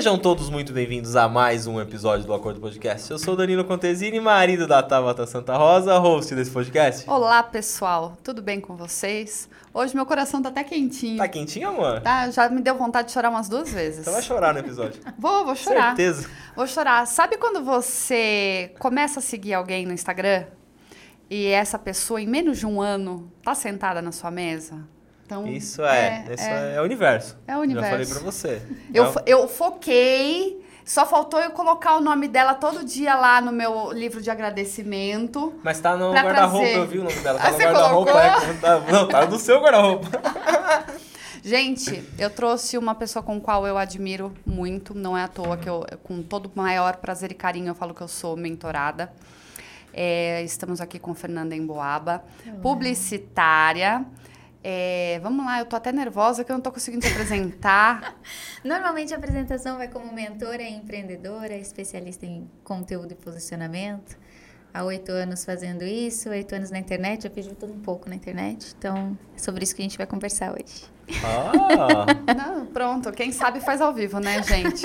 Sejam todos muito bem-vindos a mais um episódio do Acordo Podcast. Eu sou Danilo Contesini, marido da Tabata Santa Rosa, host desse podcast. Olá, pessoal. Tudo bem com vocês? Hoje meu coração tá até quentinho. Tá quentinho, amor? Tá, já me deu vontade de chorar umas duas vezes. Então vai chorar no episódio. Vou, vou chorar. Certeza. Vou chorar. Sabe quando você começa a seguir alguém no Instagram e essa pessoa, em menos de um ano, tá sentada na sua mesa? Então, Isso é, isso é, é o universo. É o universo. Já falei pra você. Eu, Então, fo- eu foquei, só faltou eu colocar o nome dela todo dia lá no meu livro de agradecimento. Mas tá no guarda-roupa, eu vi o nome dela. Ah, Tá no você guarda-roupa. É, tá- não, tá no seu guarda-roupa. Gente, eu trouxe uma pessoa com qual eu admiro muito, não é à toa que eu, com todo o maior prazer e carinho, eu falo que eu sou mentorada. É, estamos aqui com Fernanda Emboaba, publicitária. É, vamos lá, eu tô até nervosa que eu não tô conseguindo te apresentar. Normalmente a apresentação vai como mentora, empreendedora, especialista em conteúdo e posicionamento. Há oito anos fazendo isso, oito anos na internet, eu de tudo um pouco na internet. Então, é sobre isso que a gente vai conversar hoje. Ah, Não, pronto, quem sabe faz ao vivo, né, gente?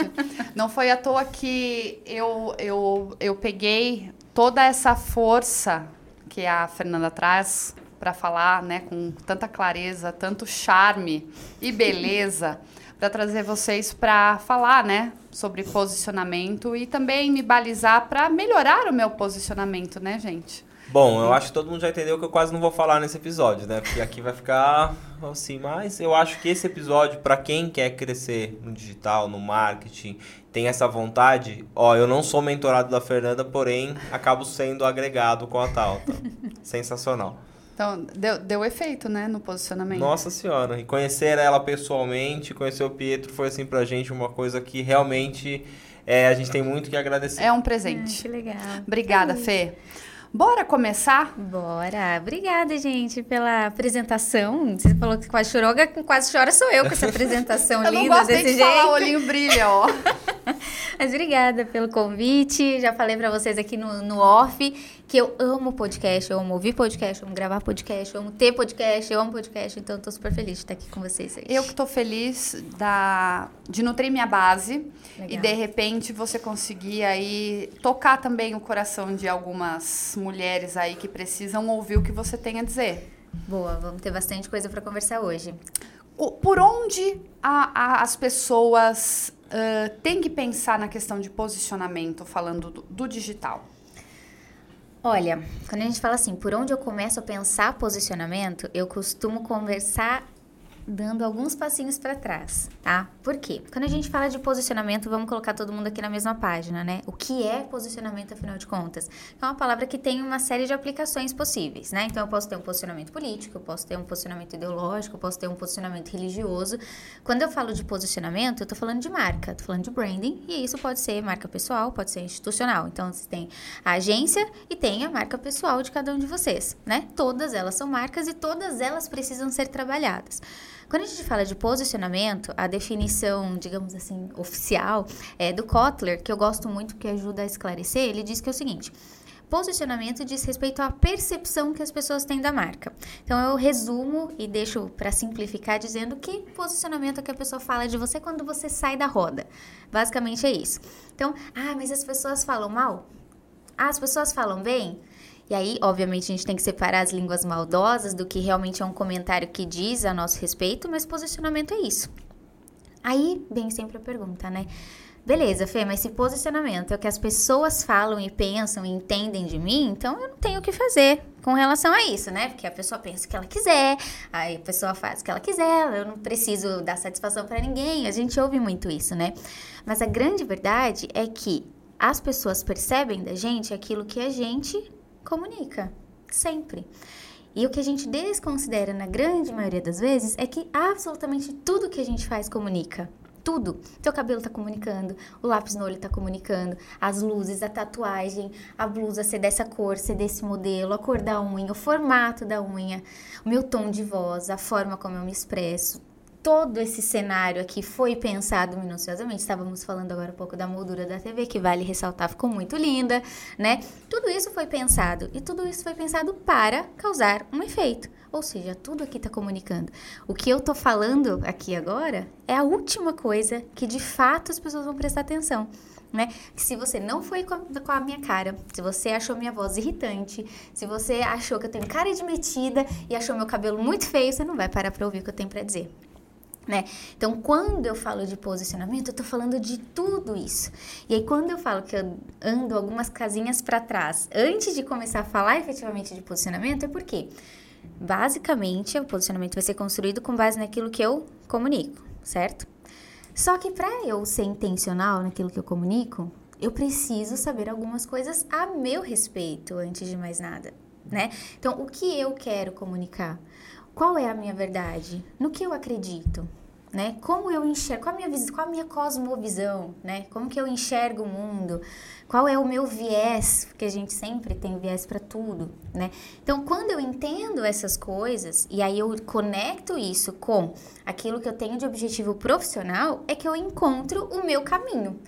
Não foi à toa que eu, eu, eu peguei toda essa força que a Fernanda traz para falar, né, com tanta clareza, tanto charme e beleza, para trazer vocês para falar, né, sobre posicionamento e também me balizar para melhorar o meu posicionamento, né, gente? Bom, eu acho que todo mundo já entendeu que eu quase não vou falar nesse episódio, né? Porque aqui vai ficar assim, mas eu acho que esse episódio, pra quem quer crescer no digital, no marketing, tem essa vontade, ó, eu não sou mentorado da Fernanda, porém acabo sendo agregado com a Talta. Sensacional. Então, deu, deu efeito, né, no posicionamento. Nossa senhora, e conhecer ela pessoalmente, conhecer o Pietro foi assim pra gente uma coisa que realmente é, a gente tem muito que agradecer. É um presente. que legal. Obrigada, Fê. Bora começar? Bora! Obrigada, gente, pela apresentação. Você falou que quase chorou, quase chora sou eu com essa apresentação Eu não linda gosto nem desse de jeito. falar, o olhinho brilha, ó. Mas obrigada pelo convite. Já falei pra vocês aqui no, no off que eu amo podcast, eu amo ouvir podcast, eu amo gravar podcast, eu amo ter podcast, eu amo podcast. Então, eu tô super feliz de estar aqui com vocês hoje. Eu que tô feliz da, de nutrir minha base Legal. e de repente você conseguir aí tocar também o coração de algumas mulheres aí que precisam ouvir o que você tem a dizer. Boa, vamos ter bastante coisa pra conversar hoje. O- Por onde a- a- as pessoas ah, têm que pensar na questão de posicionamento, falando do, do digital? Olha, quando a gente fala assim, por onde eu começo a pensar posicionamento, eu costumo conversar dando alguns passinhos para trás, tá? Por quê? Quando a gente fala de posicionamento, vamos colocar todo mundo aqui na mesma página, né? O que é posicionamento, afinal de contas? É uma palavra que tem uma série de aplicações possíveis, né? Então, eu posso ter um posicionamento político, eu posso ter um posicionamento ideológico, eu posso ter um posicionamento religioso. Quando eu falo de posicionamento, eu tô falando de marca, tô falando de branding, e isso pode ser marca pessoal, pode ser institucional. Então, você tem a agência e tem a marca pessoal de cada um de vocês, né? Todas elas são marcas e todas elas precisam ser trabalhadas. Quando a gente fala de posicionamento, a definição, digamos assim, oficial é do Kotler, que eu gosto muito, que ajuda a esclarecer, ele diz que é o seguinte: Posicionamento diz respeito à percepção que as pessoas têm da marca. Então eu resumo e deixo para simplificar dizendo que posicionamento é que a pessoa fala de você quando você sai da roda. Basicamente é isso. Então, ah, mas as pessoas falam mal? Ah, as pessoas falam bem? E aí, obviamente, a gente tem que separar as línguas maldosas do que realmente é um comentário que diz a nosso respeito, mas posicionamento é isso. Aí vem sempre a pergunta, né? Beleza, Fê, mas se posicionamento é o que as pessoas falam e pensam e entendem de mim, então eu não tenho o que fazer com relação a isso, né? Porque a pessoa pensa o que ela quiser, aí a pessoa faz o que ela quiser, eu não preciso dar satisfação para ninguém. A gente ouve muito isso, né? Mas a grande verdade é que as pessoas percebem da gente aquilo que a gente comunica, sempre. E o que a gente desconsidera na grande maioria das vezes é que absolutamente tudo que a gente faz comunica. Tudo. Teu cabelo tá comunicando, o lápis no olho tá comunicando, as luzes, a tatuagem, a blusa ser dessa cor, ser desse modelo, a cor da unha, o formato da unha, o meu tom de voz, a forma como eu me expresso. Todo esse cenário aqui foi pensado minuciosamente. Estávamos falando agora um pouco da moldura da TV, que vale ressaltar, ficou muito linda, né? Tudo isso foi pensado e tudo isso foi pensado para causar um efeito. Ou seja, tudo aqui está comunicando. O que eu tô falando aqui agora é a última coisa que de fato as pessoas vão prestar atenção. Né? Se você não foi com a, com a, minha cara, se você achou minha voz irritante, se você achou que eu tenho cara de metida e achou meu cabelo muito feio, você não vai parar para ouvir o que eu tenho para dizer. Né? Então, quando eu falo de posicionamento, eu tô falando de tudo isso. E aí, quando eu falo que eu ando algumas casinhas para trás, antes de começar a falar efetivamente de posicionamento, é porque basicamente o posicionamento vai ser construído com base naquilo que eu comunico, certo? Só que para eu ser intencional naquilo que eu comunico, eu preciso saber algumas coisas a meu respeito antes de mais nada, né? Então, o que eu quero comunicar? Qual é a minha verdade? No que eu acredito? Né? Como eu enxergo, qual a minha, qual a minha cosmovisão, né? Como que eu enxergo o mundo? Qual é o meu viés? Porque a gente sempre tem viés para tudo, né? Então, quando eu entendo essas coisas e aí eu conecto isso com aquilo que eu tenho de objetivo profissional, é que eu encontro o meu caminho.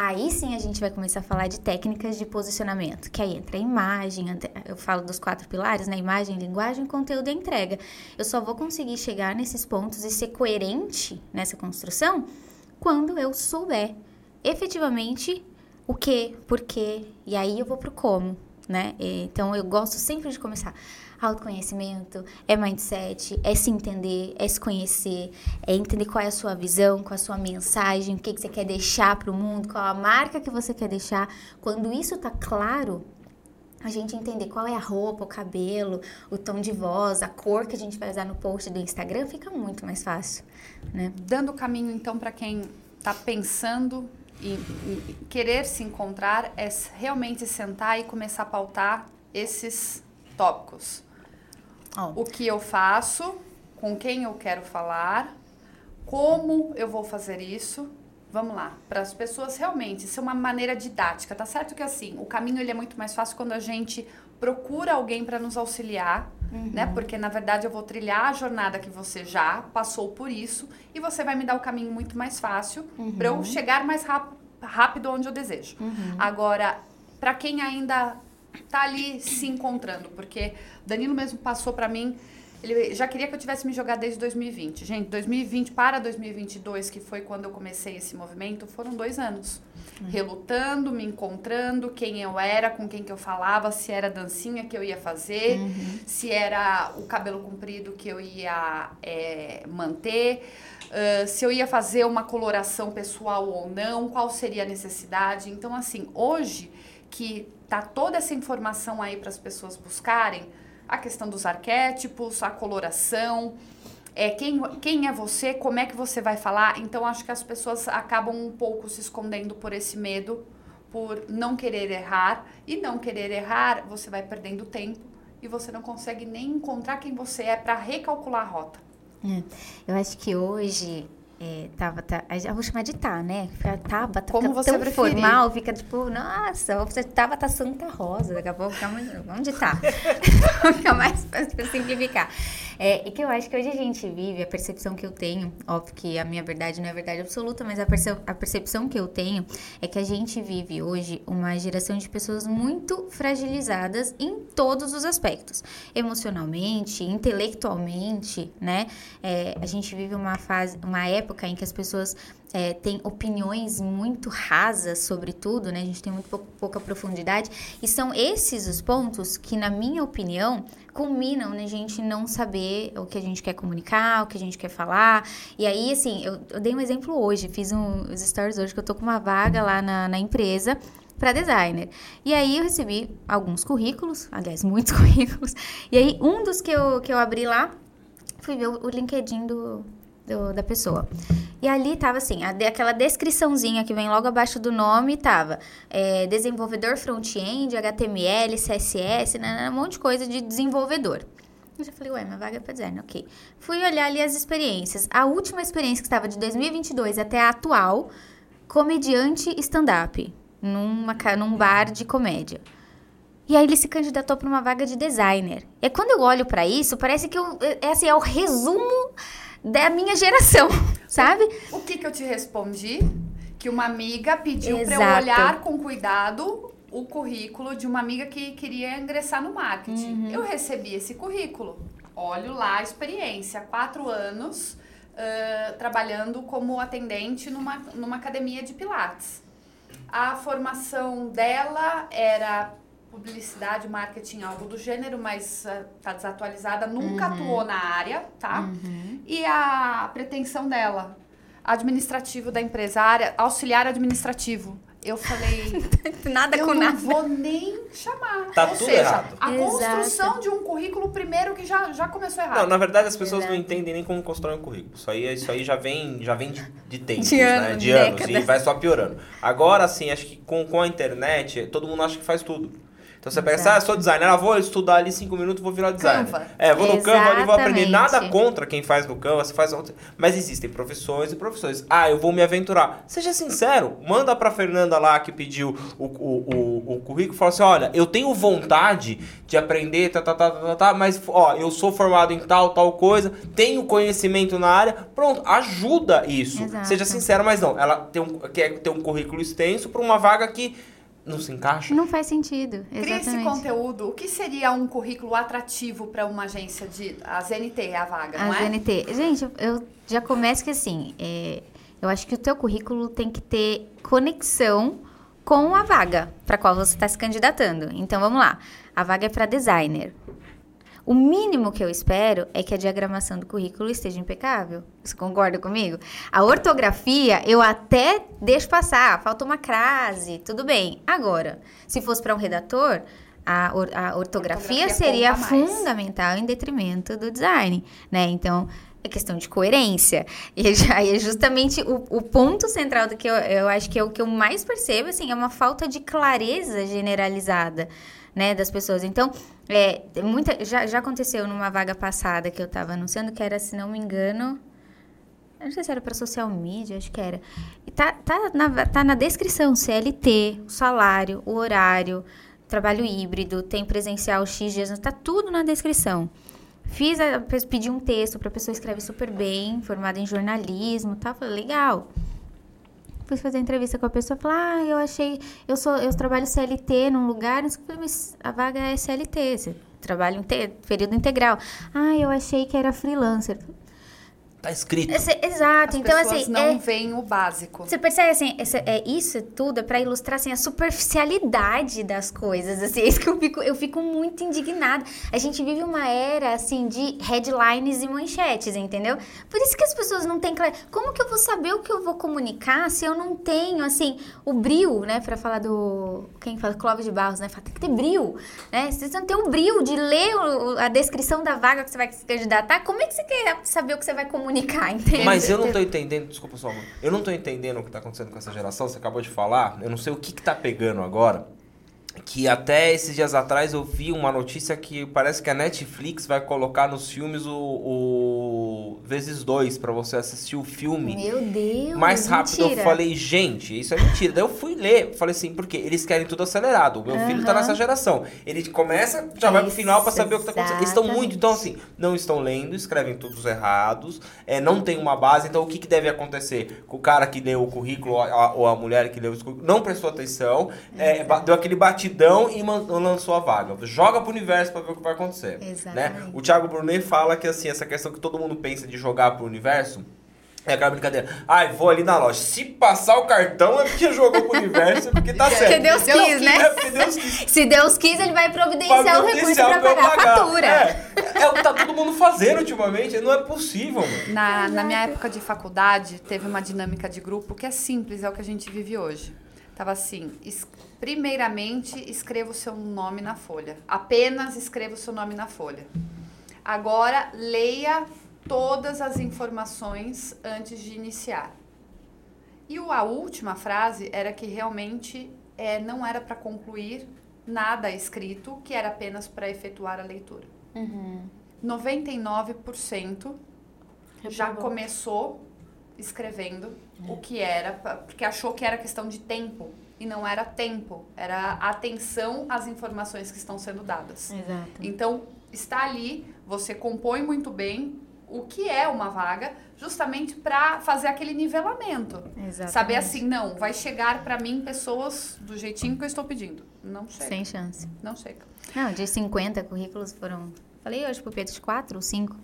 Aí sim a gente vai começar a falar de técnicas de posicionamento, que aí entra a imagem, eu falo dos quatro pilares, né? Imagem, linguagem, conteúdo e entrega. Eu só vou conseguir chegar nesses pontos e ser coerente nessa construção quando eu souber efetivamente o que, por quê, e aí eu vou pro como, né? Então eu gosto sempre de começar Autoconhecimento é mindset, é se entender, é se conhecer, é entender qual é a sua visão, qual é a sua mensagem, o que, que você quer deixar para o mundo, qual a marca que você quer deixar. Quando isso tá claro, a gente entender qual é a roupa, o cabelo, o tom de voz, a cor que a gente vai usar no post do Instagram, fica muito mais fácil, né? Dando caminho então para quem está pensando e, e, querer se encontrar é realmente sentar e começar a pautar esses tópicos. Oh. O que eu faço, com quem eu quero falar, como eu vou fazer isso. Vamos lá, para as pessoas realmente ser uma maneira didática, tá certo que assim, o caminho ele é muito mais fácil quando a gente procura alguém para nos auxiliar, uhum. né? Porque na verdade eu vou trilhar a jornada que você já passou por isso e você vai me dar o caminho muito mais fácil uhum. para eu chegar mais rápido onde eu desejo. Uhum. Agora, para quem ainda tá ali se encontrando, porque Danilo mesmo passou para mim, ele já queria que eu tivesse me jogado desde 2020. Gente, 2020 para 2022, que foi quando eu comecei esse movimento, foram dois anos. Uhum. Relutando, me encontrando, quem eu era, com quem que eu falava, se era dancinha que eu ia fazer, uhum. se era o cabelo comprido que eu ia é, manter, uh, se eu ia fazer uma coloração pessoal ou não, qual seria a necessidade. Então, assim, hoje que tá toda essa informação aí para as pessoas buscarem, a questão dos arquétipos, a coloração, é quem, quem é você, como é que você vai falar. Então acho que as pessoas acabam um pouco se escondendo por esse medo, por não querer errar e não querer errar, você vai perdendo tempo e você não consegue nem encontrar quem você é para recalcular a rota. É, eu acho que hoje é, tava, tá, já vou chamar de tá, né? Tava, tá, Como você tão preferir. formal, fica tipo, nossa, você tava, tá Santa Rosa, daqui a pouco fica mais, onde tá? fica mais para simplificar. É, e que eu acho que hoje a gente vive, a percepção que eu tenho, óbvio que a minha verdade não é verdade absoluta, mas a, perce a percepção que eu tenho é que a gente vive hoje uma geração de pessoas muito fragilizadas em todos os aspectos. Emocionalmente, intelectualmente, né? É, a gente vive uma fase, uma época em que as pessoas é, tem opiniões muito rasas sobre tudo, né? A gente tem muito pouca profundidade. E são esses os pontos que, na minha opinião, culminam na gente não saber o que a gente quer comunicar, o que a gente quer falar. E aí, assim, eu, eu dei um exemplo hoje, fiz um, os stories hoje que eu tô com uma vaga lá na, na empresa para designer. E aí eu recebi alguns currículos, aliás, muitos currículos. E aí um dos que eu, que eu abri lá, fui ver o, o LinkedIn do, do, da pessoa. E ali tava assim, a, aquela descriçãozinha que vem logo abaixo do nome, tava é, desenvolvedor front-end, HTML, CSS, né, né, um monte de coisa de desenvolvedor. Eu já falei, ué, uma vaga para design, ok. Fui olhar ali as experiências. A última experiência que estava de 2022 até a atual, comediante stand-up, numa, num bar de comédia. E aí ele se candidatou para uma vaga de designer. E quando eu olho para isso, parece que eu, é, é assim, é o resumo da minha geração, sabe? O que, que eu te respondi? Que uma amiga pediu para eu olhar com cuidado o currículo de uma amiga que queria ingressar no marketing. Uhum. Eu recebi esse currículo. Olho lá a experiência, quatro anos ãh, trabalhando como atendente numa, numa academia de pilates. A formação dela era publicidade, marketing, algo do gênero, mas ah, tá desatualizada, nunca Uhum. atuou na área, tá? E a pretensão dela, administrativo da empresa, área, auxiliar administrativo. Eu falei, Nada eu com não nada. vou nem chamar. Tá Ou tudo seja, errado. a Exato. construção de um currículo primeiro que já, já começou errado. Não, na verdade as pessoas não Exato. entendem nem como constrói um currículo. Isso aí, isso aí já vem, já vem de, de tempos, De né? anos, De de anos. E vai só piorando. Agora, assim, acho que com, com a internet, todo mundo acha que faz tudo. Então você pensa, ah, eu sou designer, ah, vou estudar ali cinco minutos, vou virar designer. Canva. É, vou no Canva ali, vou aprender. Nada contra quem faz no Canva, você faz. Mas existem profissões e profissões. Ah, eu vou me aventurar. Seja sincero, manda pra Fernanda lá que pediu o, o, o, o currículo fala assim: olha, eu tenho vontade de aprender, tá, tá, tá, tá, tá, tá, mas ó, eu sou formado em tal, tal coisa, tenho conhecimento na área. Pronto, ajuda isso. Exato. Seja sincero, mas não. Ela tem um, quer ter um currículo extenso pra uma vaga que não se encaixa. Não faz sentido. Cria esse Exatamente. conteúdo. O que seria um currículo atrativo para uma agência de. A ZNT é a vaga, A não é? ZNT. Gente, eu- eu já começo que assim, é, eu acho que o teu currículo tem que ter conexão com a vaga para qual você está se candidatando. Então vamos lá. A vaga é para designer. O mínimo que eu espero é que a diagramação do currículo esteja impecável. Você concorda comigo? A ortografia eu até deixo passar, falta uma crase, tudo bem. Agora, se fosse para um redator, a, or- a ortografia, Ortografia seria fundamental em detrimento do design, né? Então, é questão de coerência. E já é justamente o, o ponto central do que eu, eu acho que é o que eu mais percebo, assim, é uma falta de clareza generalizada, né, das pessoas. Então, é, muita, já, já aconteceu numa vaga passada que eu estava anunciando, que era, se não me engano, eu não sei se era para social media, acho que era. E tá, tá, na, tá na descrição, CLT, o salário, o horário, trabalho híbrido, tem presencial X dias, tá tudo na descrição. Fiz, a, pedi um texto para a pessoa escreve super bem, formada em jornalismo, tal, falei, legal. Fui fazer entrevista com a pessoa, falei, ah, eu achei, eu sou, eu trabalho CLT num lugar, eu falei, mas a vaga é CLT, você trabalha em te- período integral. Ah, eu achei que era freelancer. Tá escrito. Esse- exato, As então pessoas assim, não é, veem o básico. você percebe assim, essa- é, isso tudo é pra ilustrar assim, a superficialidade das coisas. Assim, é isso que eu fico, eu fico muito indignada. A gente vive uma era assim de headlines e manchetes, entendeu? Por isso que as pessoas não têm claro. Como que eu vou saber o que eu vou comunicar se eu não tenho assim o brio, né? Pra falar do quem fala Clóvis de Barros, né? Fala, tem que ter brio, né? Se você não tem o brio de ler o- a descrição da vaga que você vai se candidatar, como é que você quer saber o que você vai comunicar, entende? Mas eu não tô entendendo, desculpa só, eu não tô entendendo o que tá acontecendo com essa geração, você acabou de falar, eu não sei o que que tá pegando agora. Que até esses dias atrás eu vi uma notícia que parece que a Netflix vai colocar nos filmes o, o vezes dois pra você assistir o filme Meu Deus. mais rápido. mentira. Eu falei, gente, isso é mentira. Daí eu fui ler, falei assim, porque eles querem tudo acelerado. O meu filho tá nessa geração. Ele começa, já vai pro final pra Isso, saber o que tá acontecendo. Eles estão muito, então assim, não estão lendo, escrevem todos errados, é, não tem uma base. Então o que, que deve acontecer? Com o cara que leu o currículo ou a, ou a mulher que leu o currículo não prestou atenção, é, ba- deu aquele e lançou a vaga. Joga pro universo pra ver o que vai acontecer. Né? O Thiago Brunet fala que assim, essa questão que todo mundo pensa de jogar pro universo. É aquela brincadeira. Ai, vou ali na loja. Se passar o cartão é porque jogou pro universo, é porque tá certo. Porque Deus quis, né? É porque Deus quis. Se Deus quis, ele vai providenciar Pra o recurso providenciar pra pagar a fatura. É, é o que tá todo mundo fazendo ultimamente. Não é possível, mano. Na, na minha época de faculdade, teve uma dinâmica de grupo que é simples, é o que a gente vive hoje. Tava assim, primeiramente escreva o seu nome na folha. Apenas escreva o seu nome na folha. Agora, leia todas as informações antes de iniciar. E a última frase era que realmente é, não era para concluir nada escrito, que era apenas para efetuar a leitura. 99% já começou escrevendo o que era, porque achou que era questão de tempo. E não era tempo, era atenção às informações que estão sendo dadas. Exato. Então, está ali, você compõe muito bem, o que é uma vaga, justamente para fazer aquele nivelamento. Exatamente. Saber assim, não, vai chegar para mim pessoas do jeitinho que eu estou pedindo. Não chega. Sem chance. Não chega. Não, de 50 currículos foram. Falei hoje pro Pedro de 4 ou 5 que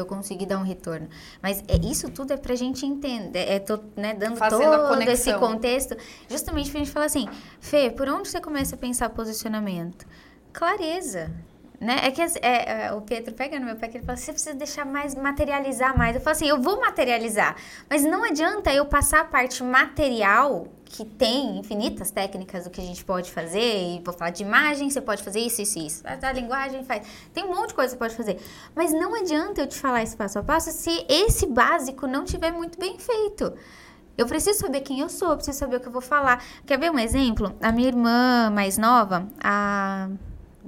eu consegui dar um retorno. Mas é, isso tudo é pra gente entender, é, tô, né, dando Fazendo a todo esse contexto, justamente pra gente falar assim, Fê, por onde você começa a pensar posicionamento? Clareza. Né? É que as- é, é, o Pedro pega no meu pé que ele fala, você precisa deixar mais, materializar mais. Eu falo assim, eu vou materializar, mas não adianta eu passar a parte material, que tem infinitas técnicas do que a gente pode fazer, e vou falar de imagem, você pode fazer isso, isso, isso. A linguagem faz. Tem um monte de coisa que você pode fazer. Mas não adianta eu te falar esse passo a passo se esse básico não tiver muito bem feito. Eu preciso saber quem eu sou, eu preciso saber o que eu vou falar. Quer ver um exemplo? A minha irmã mais nova, há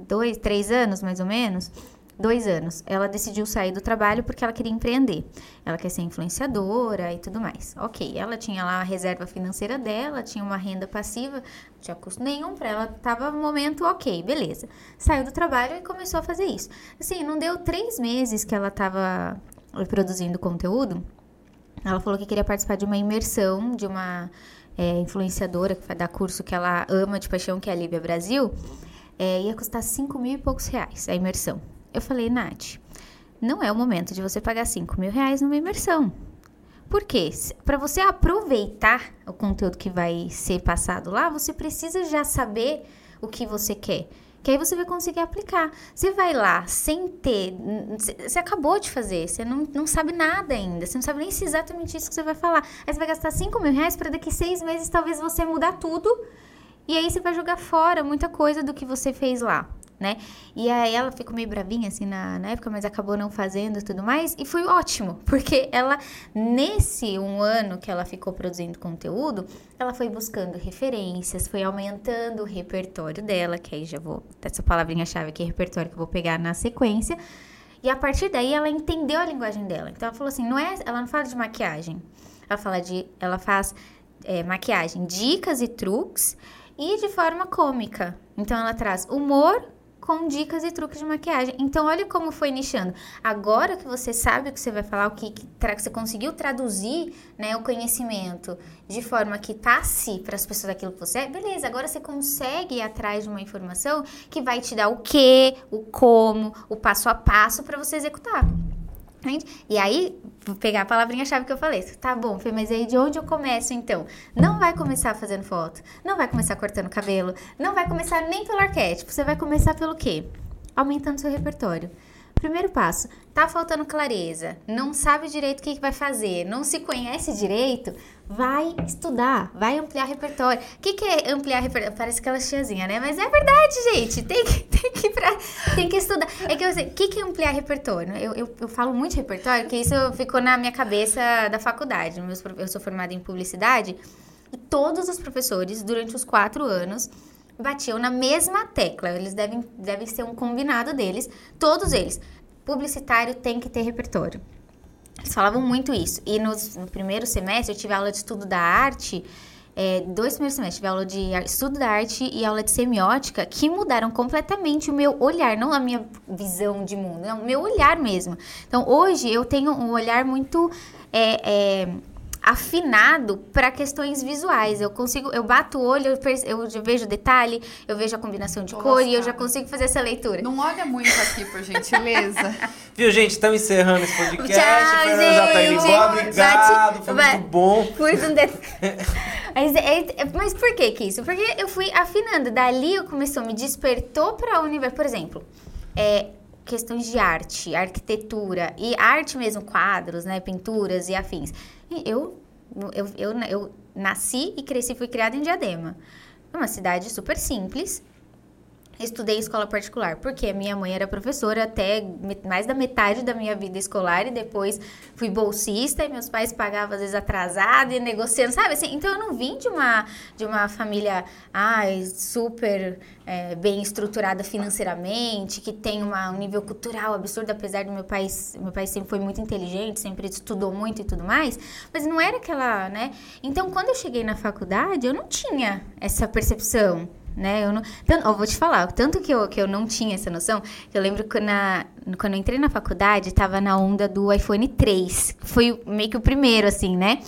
dois, três anos mais ou menos, dois anos, ela decidiu sair do trabalho porque ela queria empreender. Ela quer ser influenciadora e tudo mais. Ok, ela tinha lá a reserva financeira dela, tinha uma renda passiva, não tinha custo nenhum para ela, tava no momento ok, beleza. Saiu do trabalho e começou a fazer isso. Assim, não deu três meses que ela tava produzindo conteúdo, ela falou que queria participar de uma imersão de uma é, influenciadora que vai dar curso que ela ama de paixão, que é a Líbia Brasil. É, ia custar 5 mil e poucos reais a imersão. Eu falei, Nath, não é o momento de você pagar 5 mil reais numa imersão. Por quê? Para você aproveitar o conteúdo que vai ser passado lá, você precisa já saber o que você quer. Que aí você vai conseguir aplicar. Você vai lá sem ter. Você acabou de fazer, você não, não sabe nada ainda. Você não sabe nem se é exatamente isso que você vai falar. Aí você vai gastar 5 mil reais para daqui seis meses talvez você mudar tudo. E aí você vai jogar fora muita coisa do que você fez lá, né? E aí ela ficou meio bravinha assim na, na época, mas acabou não fazendo e tudo mais. E foi ótimo, porque ela, nesse um ano que ela ficou produzindo conteúdo, ela foi buscando referências, foi aumentando o repertório dela, que aí já vou, essa palavrinha-chave aqui, repertório que eu vou pegar na sequência. E a partir daí ela entendeu a linguagem dela. Então ela falou assim, não é, ela não fala de maquiagem. Ela fala de, ela faz é, maquiagem, dicas e truques e de forma cômica. Então ela traz humor com dicas e truques de maquiagem. Então olha como foi nichando. Agora que você sabe o que você vai falar, o que, que tra- você conseguiu traduzir, né, o conhecimento de forma que passe para as pessoas aquilo que você é, beleza. Agora você consegue ir atrás de uma informação que vai te dar o que, o como, o passo a passo para você executar. E aí, vou pegar a palavrinha-chave que eu falei. Tá bom, Fê, mas aí de onde eu começo então? Não vai começar fazendo foto, não vai começar cortando cabelo, não vai começar nem pelo arquétipo. Você vai começar pelo quê? Aumentando seu repertório. Primeiro passo, tá faltando clareza, não sabe direito o que, que vai fazer, não se conhece direito, vai estudar, vai ampliar repertório. O que, que é ampliar repertório? Parece aquela tiazinha, né? Mas é verdade, gente, tem que, tem que, pra, tem que estudar. É que eu sei, o que, que é ampliar repertório? Eu, eu, eu falo muito de repertório, porque isso ficou na minha cabeça da faculdade. Eu sou formada em publicidade e todos os professores, durante os quatro anos, batiam na mesma tecla. Eles devem, devem ser um combinado deles, todos eles. Publicitário tem que ter repertório. Eles falavam muito isso. E nos- no primeiro semestre eu tive aula de estudo da arte. é, dois primeiros semestres, tive aula de estudo da arte e aula de semiótica, que mudaram completamente o meu olhar, não a minha visão de mundo, não, o meu olhar mesmo. Então, hoje eu tenho um olhar muito é, é, afinado para questões visuais. Eu consigo, eu bato o olho, eu, eu vejo detalhe, eu vejo a combinação de Tô cor e eu já consigo fazer essa leitura. Não olha muito aqui, por gentileza. Viu, gente? Estamos encerrando esse podcast. Tchau, Fernanda já tá indo gente. embora. Obrigado. Foi muito bom. Mas, é- é- mas por que que isso? Porque eu fui afinando. Dali eu começou, me despertou para o universo. Por exemplo, é, questões de arte, arquitetura e arte mesmo, quadros, né, pinturas e afins. E eu, eu, eu, eu nasci e cresci, fui criada em Diadema. Uma cidade super simples, Estudei em escola particular, porque a minha mãe era professora até mais da metade da minha vida escolar e depois fui bolsista e meus pais pagavam às vezes atrasado e negociando, sabe assim? Então eu não vim de uma, de uma família ai, super é, bem estruturada financeiramente, que tem uma, um nível cultural absurdo, apesar do meu pai, meu pai sempre foi muito inteligente, sempre estudou muito e tudo mais, mas não era aquela, né? Então quando eu cheguei na faculdade, eu não tinha essa percepção. Né? Eu não, tanto, eu vou te falar, tanto que eu, que eu não tinha essa noção, eu lembro que na, quando eu entrei na faculdade, tava na onda do iPhone 3. Foi meio que o primeiro, assim, né?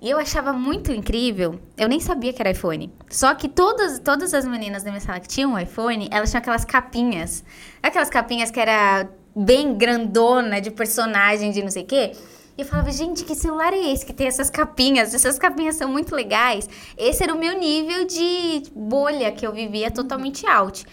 E eu achava muito incrível, eu nem sabia que era iPhone. Só que todas, todas as meninas da minha sala que tinham um iPhone, elas tinham aquelas capinhas. Aquelas capinhas que era bem grandona, de personagem, de não sei o quê. E eu falava, gente, que celular é esse que tem essas capinhas? Essas capinhas são muito legais. Esse era o meu nível de bolha que eu vivia totalmente out.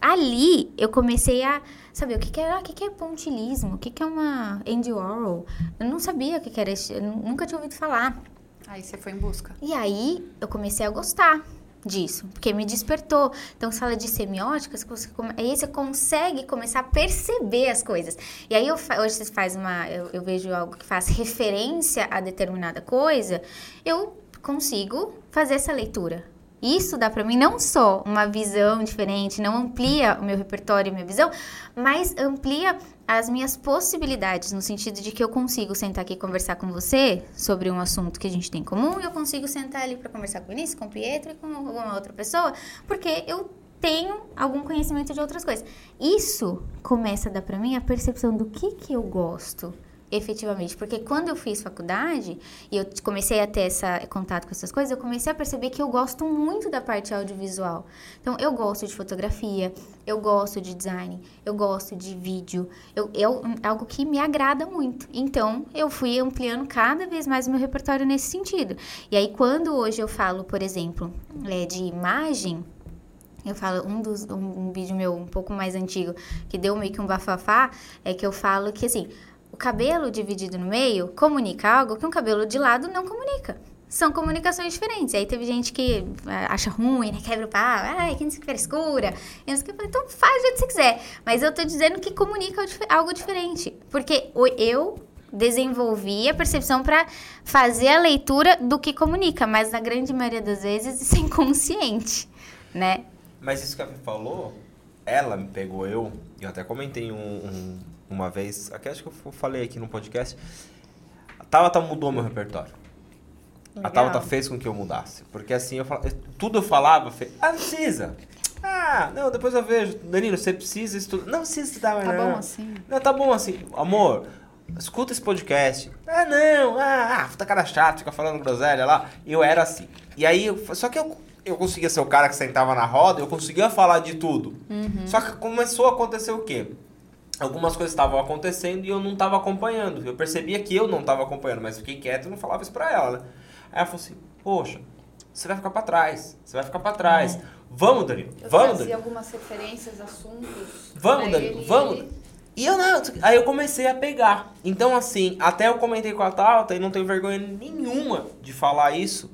Ali eu comecei a saber o que, que, era, o que, que é pontilismo, o que, que é uma Andy Warhol. Eu não sabia o que, que era, eu nunca tinha ouvido falar. Aí você foi em busca. E aí eu comecei a gostar disso, porque me despertou. Então, sala de semiótica, você, aí você consegue começar a perceber as coisas. E aí, eu, hoje você faz uma, eu, eu vejo algo que faz referência a determinada coisa, eu consigo fazer essa leitura. Isso dá para mim não só uma visão diferente, não amplia o meu repertório e minha visão, mas amplia as minhas possibilidades, no sentido de que eu consigo sentar aqui e conversar com você sobre um assunto que a gente tem em comum, e eu consigo sentar ali para conversar com o Vinícius, com o Pietro e com alguma outra pessoa, porque eu tenho algum conhecimento de outras coisas. Isso começa a dar para mim a percepção do que que eu gosto efetivamente. Porque quando eu fiz faculdade e eu comecei a ter essa contato com essas coisas, eu comecei a perceber que eu gosto muito da parte audiovisual. Então, eu gosto de fotografia, eu gosto de design, eu gosto de vídeo, eu, eu, é algo que me agrada muito. Então, eu fui ampliando cada vez mais o meu repertório nesse sentido. E aí, quando hoje eu falo, por exemplo, é, de imagem, eu falo, um dos um, um vídeo meu um pouco mais antigo, que deu meio que um bafafá, é que eu falo que assim, cabelo dividido no meio comunica algo que um cabelo de lado não comunica. São comunicações diferentes. Aí teve gente que é, acha ruim, né? Quebra o pau, ai, que frescura. E eu falei, então faz o jeito que você quiser. Mas eu tô dizendo que comunica algo diferente. Porque eu desenvolvi a percepção para fazer a leitura do que comunica, mas na grande maioria das vezes isso é inconsciente, né? Mas isso que a Fê falou, ela me pegou eu, eu até comentei um, um uma vez, aqui acho que eu falei aqui no podcast, a Tabata mudou meu repertório. Legal. A Tabata fez com que eu mudasse. Porque assim, eu falava, tudo eu falava, eu ah, não precisa. Ah, não, depois eu vejo. Danilo, você precisa estudar. Não precisa estudar, Tá não. bom assim. Não, tá bom assim. Amor, escuta esse podcast. Ah, não, ah, ah tá cara chato, fica falando groselha lá. Eu era assim. E aí, eu, só que eu, eu conseguia ser o cara que sentava na roda, eu conseguia falar de tudo. Uhum. Só que começou a acontecer o quê? Algumas coisas estavam acontecendo e eu não estava acompanhando. Eu percebia que eu não estava acompanhando, mas fiquei quieto e não falava isso pra ela, né? Aí ela falou assim, poxa, você vai ficar para trás, você vai ficar para trás. É. Vamos, Danilo, eu vamos, Danilo. algumas referências, assuntos. Vamos, Danilo, ele... vamos. E eu não, aí eu comecei a pegar. Então, assim, até eu comentei com a Tauta e não tenho vergonha nenhuma de falar isso.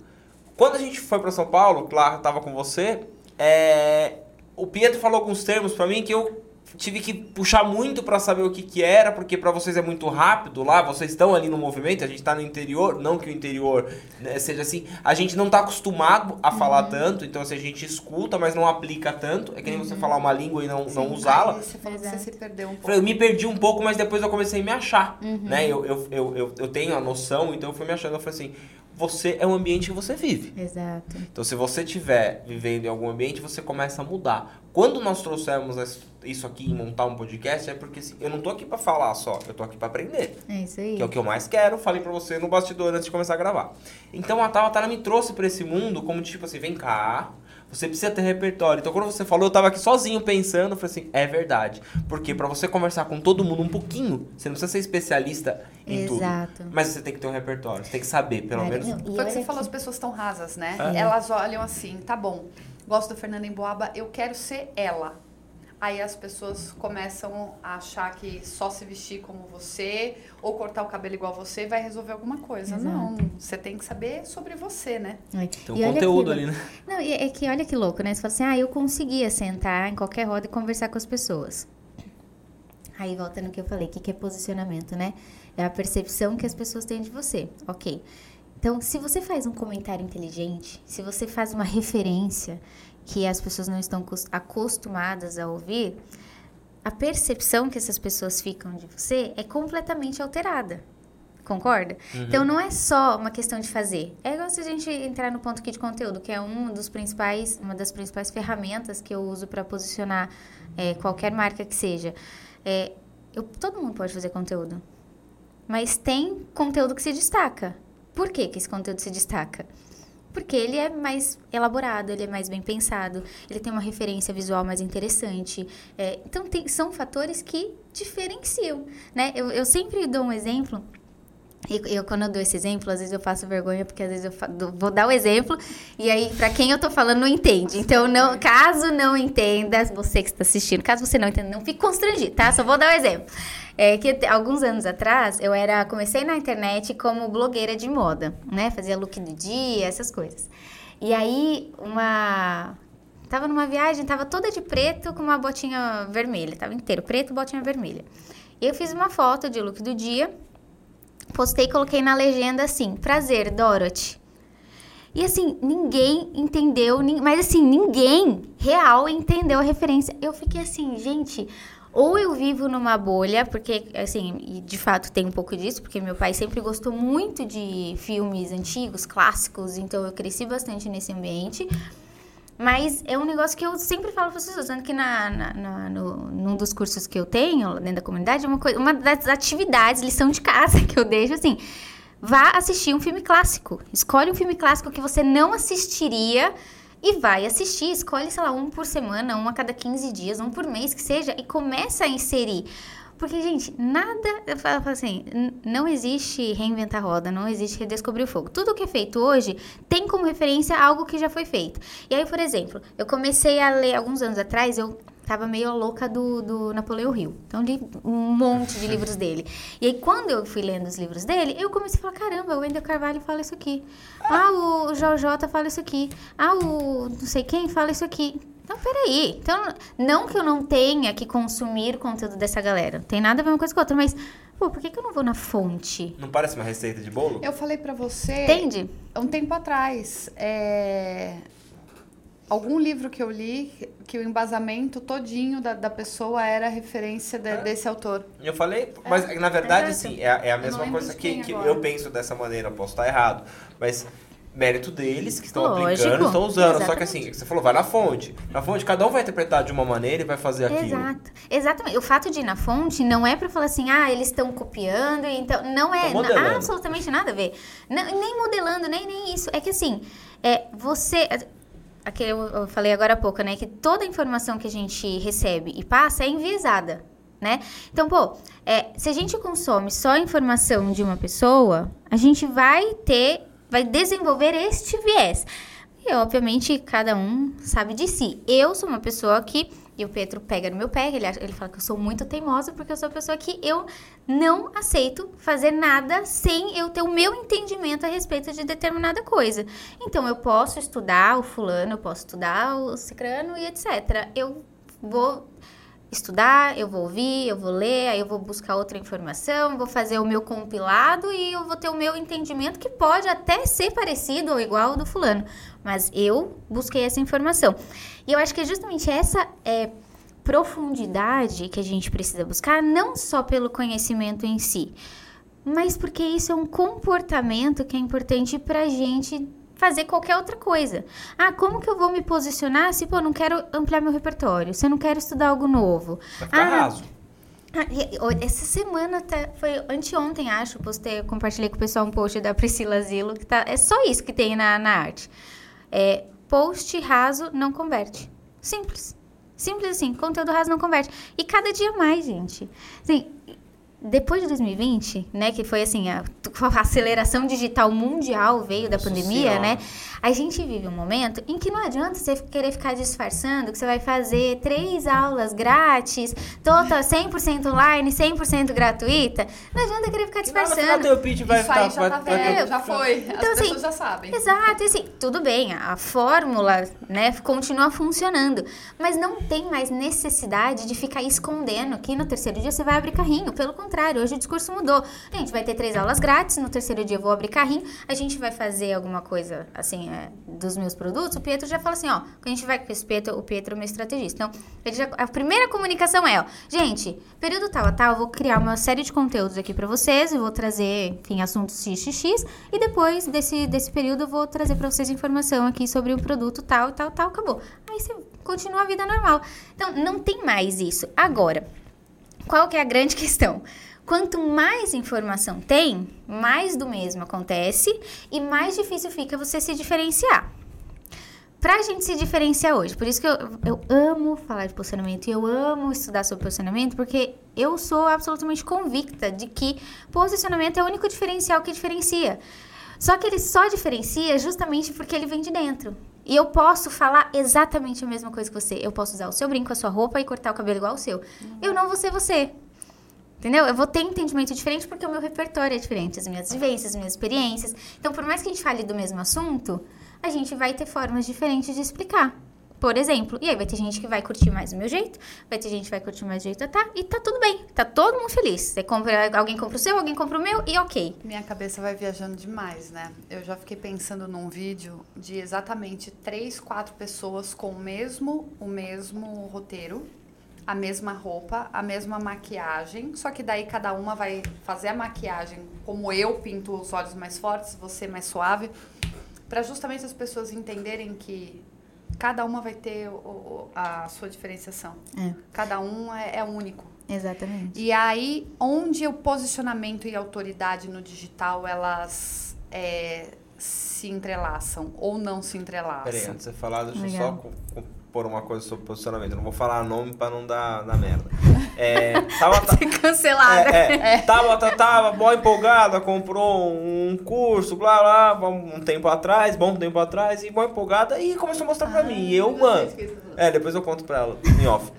Quando a gente foi para São Paulo, claro, eu tava com você, é, o Pietro falou alguns termos para mim que eu tive que puxar muito para saber o que, que era, porque para vocês é muito rápido lá, vocês estão ali no movimento, a gente está no interior, não que o interior né, seja assim, a gente não está acostumado a falar uhum. tanto, então assim, a gente escuta, mas não aplica tanto, é que nem uhum. você falar uma língua e não, não usá-la. Você falou que você se perdeu um pouco. Eu me perdi um pouco, mas depois eu comecei a me achar, uhum. né, eu, eu, eu, eu, eu tenho a noção, então eu fui me achando, eu falei assim, você é o ambiente que você vive. Exato. Então, se você estiver vivendo em algum ambiente, você começa a mudar. Quando nós trouxemos isso aqui em montar um podcast, é porque assim, eu não tô aqui para falar só, eu tô aqui para aprender. É isso aí. Que é o que eu mais quero, falei para você no bastidor antes de começar a gravar. Então, a Tala me trouxe para esse mundo como tipo assim, vem cá, você precisa ter repertório. Então, quando você falou, eu tava aqui sozinho pensando, eu falei assim, é verdade. Porque para você conversar com todo mundo um pouquinho, você não precisa ser especialista em Exato. tudo. Mas você tem que ter um repertório, você tem que saber, pelo menos. Foi o que você falou, as pessoas estão rasas, né? É. Elas olham assim, tá bom, gosto do Fernando Emboaba, eu quero ser ela. Aí as pessoas começam a achar que só se vestir como você ou cortar o cabelo igual você vai resolver alguma coisa. Exato. Não, você tem que saber sobre você, né? Tem um conteúdo ali, né? Não, é que olha que louco, né? Você fala assim, ah, eu conseguia sentar em qualquer roda e conversar com as pessoas. Aí volta no que eu falei, o que, que é posicionamento, né? É a percepção que as pessoas têm de você. Ok. Então, se você faz um comentário inteligente, se você faz uma referência que as pessoas não estão acostumadas a ouvir, a percepção que essas pessoas ficam de você é completamente alterada. Concorda? Então não é só uma questão de fazer. É igual se a gente entrar no ponto aqui de conteúdo, que é um dos principais, uma das principais ferramentas que eu uso para posicionar é, qualquer marca que seja. É, eu, todo mundo pode fazer conteúdo. Mas tem conteúdo que se destaca. Por que, que esse conteúdo se destaca? Porque ele é mais elaborado, ele é mais bem pensado, ele tem uma referência visual mais interessante. É, então, tem, são fatores que diferenciam, né? Eu, eu sempre dou um exemplo e eu, quando eu dou esse exemplo, às vezes eu faço vergonha, porque às vezes eu fa- vou dar o exemplo, e aí, pra quem eu tô falando, não entende. Então, não, caso não entenda, você que está assistindo, caso você não entenda, não fique constrangido, tá? Só vou dar o exemplo. É que alguns anos atrás, eu era, comecei na internet como blogueira de moda, né? Fazia look do dia, essas coisas. E aí, uma... Tava numa viagem, tava toda de preto com uma botinha vermelha. Tava inteiro preto, botinha vermelha. E eu fiz uma foto de look do dia, postei e coloquei na legenda assim: Prazer, Dorothy. E assim, ninguém entendeu, mas assim, ninguém real entendeu a referência. Eu fiquei assim, gente, ou eu vivo numa bolha, porque assim, de fato tem um pouco disso, porque meu pai sempre gostou muito de filmes antigos, clássicos, então eu cresci bastante nesse ambiente. Mas é um negócio que eu sempre falo para as pessoas, tanto que na, na, na- no, num dos cursos que eu tenho dentro da comunidade, uma, coisa, uma das atividades, lição de casa que eu deixo assim, vá assistir um filme clássico. Escolhe um filme clássico que você não assistiria e vai assistir. Escolhe, sei lá, um por semana, um a cada 15 dias, um por mês que seja, e começa a inserir. Porque, gente, nada. Eu falo assim, não existe reinventar a roda, não existe redescobrir o fogo. Tudo que é feito hoje tem como referência algo que já foi feito. E aí, por exemplo, eu comecei a ler alguns anos atrás, eu tava meio louca do, do Napoleão Hill. Então, li um monte de livros dele. E aí, quando eu fui lendo os livros dele, eu comecei a falar: caramba, o Wendel Carvalho fala isso aqui. Ah, o JJ fala isso aqui. Ah, o não sei quem fala isso aqui. Então, peraí. Então, não que eu não tenha que consumir conteúdo dessa galera. Não tem nada a ver uma coisa com a outra, mas, pô, por que, que eu não vou na fonte? Não parece uma receita de bolo? Eu falei pra você Entende? um tempo atrás, é, algum livro que eu li que o embasamento todinho da, da pessoa era referência de- desse autor. Eu falei, mas na verdade, exato. assim, é, é a mesma coisa que, que agora. eu penso dessa maneira, posso estar errado, mas mérito deles que estão Lógico, aplicando, estão usando. Só que exatamente. assim, você falou, vai na fonte. Na fonte, cada um vai interpretar de uma maneira e vai fazer aquilo. Exato. Exatamente. O fato de ir na fonte não é pra falar assim, ah, eles estão copiando, então. Não é. Na- absolutamente nada a ver. Não- nem modelando, nem, nem isso. É que assim, é, você. Aqui eu, eu falei agora há pouco, né? Que toda informação que a gente recebe e passa é enviesada. Né? Então, pô, é, se a gente consome só a informação de uma pessoa, a gente vai ter, vai desenvolver este viés. E, obviamente, cada um sabe de si. Eu sou uma pessoa que. E o Pedro pega no meu pé, ele, ele fala que eu sou muito teimosa, porque eu sou uma pessoa que eu não aceito fazer nada sem eu ter o meu entendimento a respeito de determinada coisa. Então, eu posso estudar o fulano, eu posso estudar o cicrano e etc. Eu vou estudar, eu vou ouvir, eu vou ler, aí eu vou buscar outra informação, vou fazer o meu compilado e eu vou ter o meu entendimento que pode até ser parecido ou igual ao do fulano, mas eu busquei essa informação. E eu acho que é justamente essa é, profundidade que a gente precisa buscar, não só pelo conhecimento em si, mas porque isso é um comportamento que é importante pra gente fazer qualquer outra coisa. Ah, como que eu vou me posicionar se, pô, não quero ampliar meu repertório, se eu não quero estudar algo novo? Vai ficar Ah, raso. ah, Essa semana tá, foi anteontem, acho, postei, compartilhei com o pessoal um post da Priscila Zilo, que tá, é só isso que tem na, na arte. É, post raso não converte. Simples. Simples assim, conteúdo raso não converte. E cada dia mais, gente. Assim, depois de 2020, né, que foi assim, a, a aceleração digital mundial veio da Nossa pandemia, Senhora. né? A gente vive um momento em que não adianta você querer ficar disfarçando que você vai fazer três aulas grátis, total 100% online, 100% gratuita. Não adianta querer ficar disfarçando. teu pitch vai Isso ficar... aí já vai- tá vai- já foi. As Então, assim, pessoas já sabem. Exato, e assim, tudo bem, a fórmula, né, continua funcionando, mas não tem mais necessidade de ficar escondendo que no terceiro dia você vai abrir carrinho, pelo contrário, hoje o discurso mudou. A gente vai ter três aulas grátis, no terceiro dia eu vou abrir carrinho, a gente vai fazer alguma coisa, assim, é, dos meus produtos, o Pietro já fala assim, ó, quando a gente vai com esse Pietro, o Pietro é meu estrategista. Então, ele já, a primeira comunicação é, ó, gente, período tal a tal, eu vou criar uma série de conteúdos aqui para vocês, eu vou trazer, enfim, assuntos xxx, e depois desse, desse período eu vou trazer para vocês informação aqui sobre o produto tal, tal, tal, acabou. Aí você continua a vida normal. Então, não tem mais isso. Agora, qual que é a grande questão? Quanto mais informação tem, mais do mesmo acontece e mais difícil fica você se diferenciar. Pra gente se diferenciar hoje, por isso que eu, eu amo falar de posicionamento e eu amo estudar sobre posicionamento, porque eu sou absolutamente convicta de que posicionamento é o único diferencial que diferencia. Só que ele só diferencia justamente porque ele vem de dentro. E eu posso falar exatamente a mesma coisa que você. Eu posso usar o seu brinco, a sua roupa e cortar o cabelo igual o seu. Eu não vou ser você. Entendeu? Eu vou ter entendimento diferente porque o meu repertório é diferente, as minhas vivências, as minhas experiências. Então, por mais que a gente fale do mesmo assunto, a gente vai ter formas diferentes de explicar. Por exemplo, e aí vai ter gente que vai curtir mais o meu jeito, vai ter gente que vai curtir mais o jeito, tá? E tá tudo bem, tá todo mundo feliz. Você compra, alguém compra o seu, alguém compra o meu e ok. Minha cabeça vai viajando demais, né? Eu já fiquei pensando num vídeo de exatamente três, quatro pessoas com o mesmo, o mesmo roteiro, a mesma roupa, a mesma maquiagem, só que daí cada uma vai fazer a maquiagem como eu pinto os olhos mais fortes, você mais suave, para justamente as pessoas entenderem que cada uma vai ter o, a sua diferenciação. É. Cada um é, é único. Exatamente. E aí, onde o posicionamento e a autoridade no digital, elas é, se entrelaçam ou não se entrelaçam? Peraí, antes de você falar, deixa eu só pôr uma coisa sobre posicionamento. Não vou falar nome pra não dar, dar merda. É, tava, ta- Cancelada. é, é, tava, ta- tava mó empolgada, comprou um curso, blá blá, um tempo atrás, bom tempo atrás, e mó empolgada, e começou a mostrar pra mim. E eu, mano. É, depois eu conto pra ela, em off.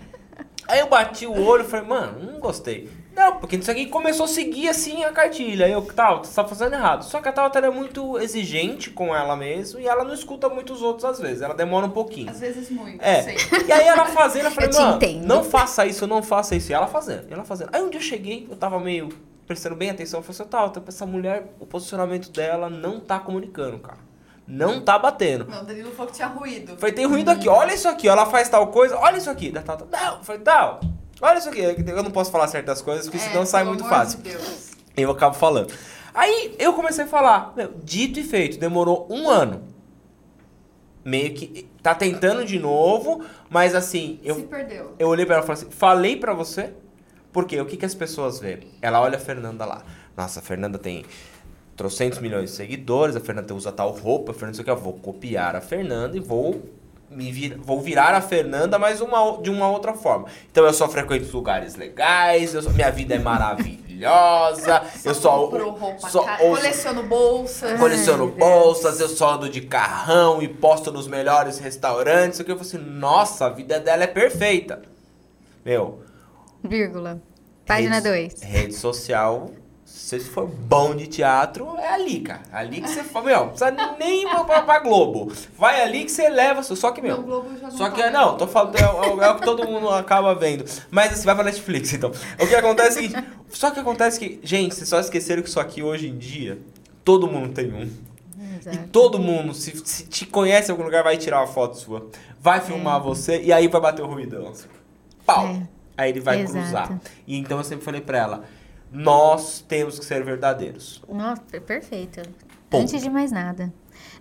Aí eu bati o olho e falei, mano, não gostei. Não, porque isso aqui começou a seguir assim a cartilha. Eu, tal, você tá fazendo errado. Só que a Tauta é muito exigente com ela mesmo e ela não escuta muito os outros às vezes. Ela demora um pouquinho. Às vezes muito, É. sei. E aí ela fazendo, eu falei, Eu mano, não faça isso, não faça isso. E ela fazendo, ela fazendo. Aí um dia eu cheguei, eu tava meio prestando bem atenção, eu falei assim, Tauta, essa mulher, o posicionamento dela não tá comunicando, cara. Não tá batendo. Não, o Danilo falou que tinha ruído. Falei, tem ruído aqui, olha isso aqui, ó, ela faz tal coisa, olha isso aqui. Da Tauta, não, falei, tal, olha isso aqui. Eu não posso falar certas coisas, porque É, senão sai muito fácil. de Deus. Eu acabo falando. Aí eu comecei a falar, meu, dito e feito, demorou um ano. Meio que tá tentando de novo, mas assim, eu, Se perdeu. eu olhei pra ela e falei assim, falei pra você, porque o que, que as pessoas veem? Ela olha a Fernanda lá. Nossa, a Fernanda tem trocentos milhões de seguidores, a Fernanda usa tal roupa, a Fernanda não sei o que, eu vou copiar a Fernanda e vou me vir, vou virar a Fernanda, mas uma, de uma outra forma. Então eu só frequento lugares legais, eu só- minha vida é maravilhosa, eu só, só cara, ouço- coleciono bolsas. coleciono Ai, bolsas, eu só ando de carrão e posto nos melhores restaurantes. O que eu falei assim, nossa, a vida dela é perfeita. Meu, Vírgula. Página rede- 2. Rede social, se você for bom de teatro, é ali, cara. Ali que você fala, meu, não precisa nem ir pra, pra Globo. Vai ali que você leva, só que, meu... Não, Globo já não Só que, tá não, vendo. tô falando, é, é- é o que todo mundo acaba vendo. Mas assim, vai pra Netflix, então. O que acontece é o seguinte, só que acontece que, gente, vocês só esqueceram que isso aqui hoje em dia, todo mundo tem um. E Exato. todo mundo, se, se te conhece em algum lugar, vai tirar uma foto sua. Vai filmar você e aí vai bater o ruidão. assim. Pau! É. Aí ele vai Exato. cruzar. E então eu sempre falei pra ela, nós temos que ser verdadeiros. Nossa, per- perfeito. Ponto. Antes de mais nada.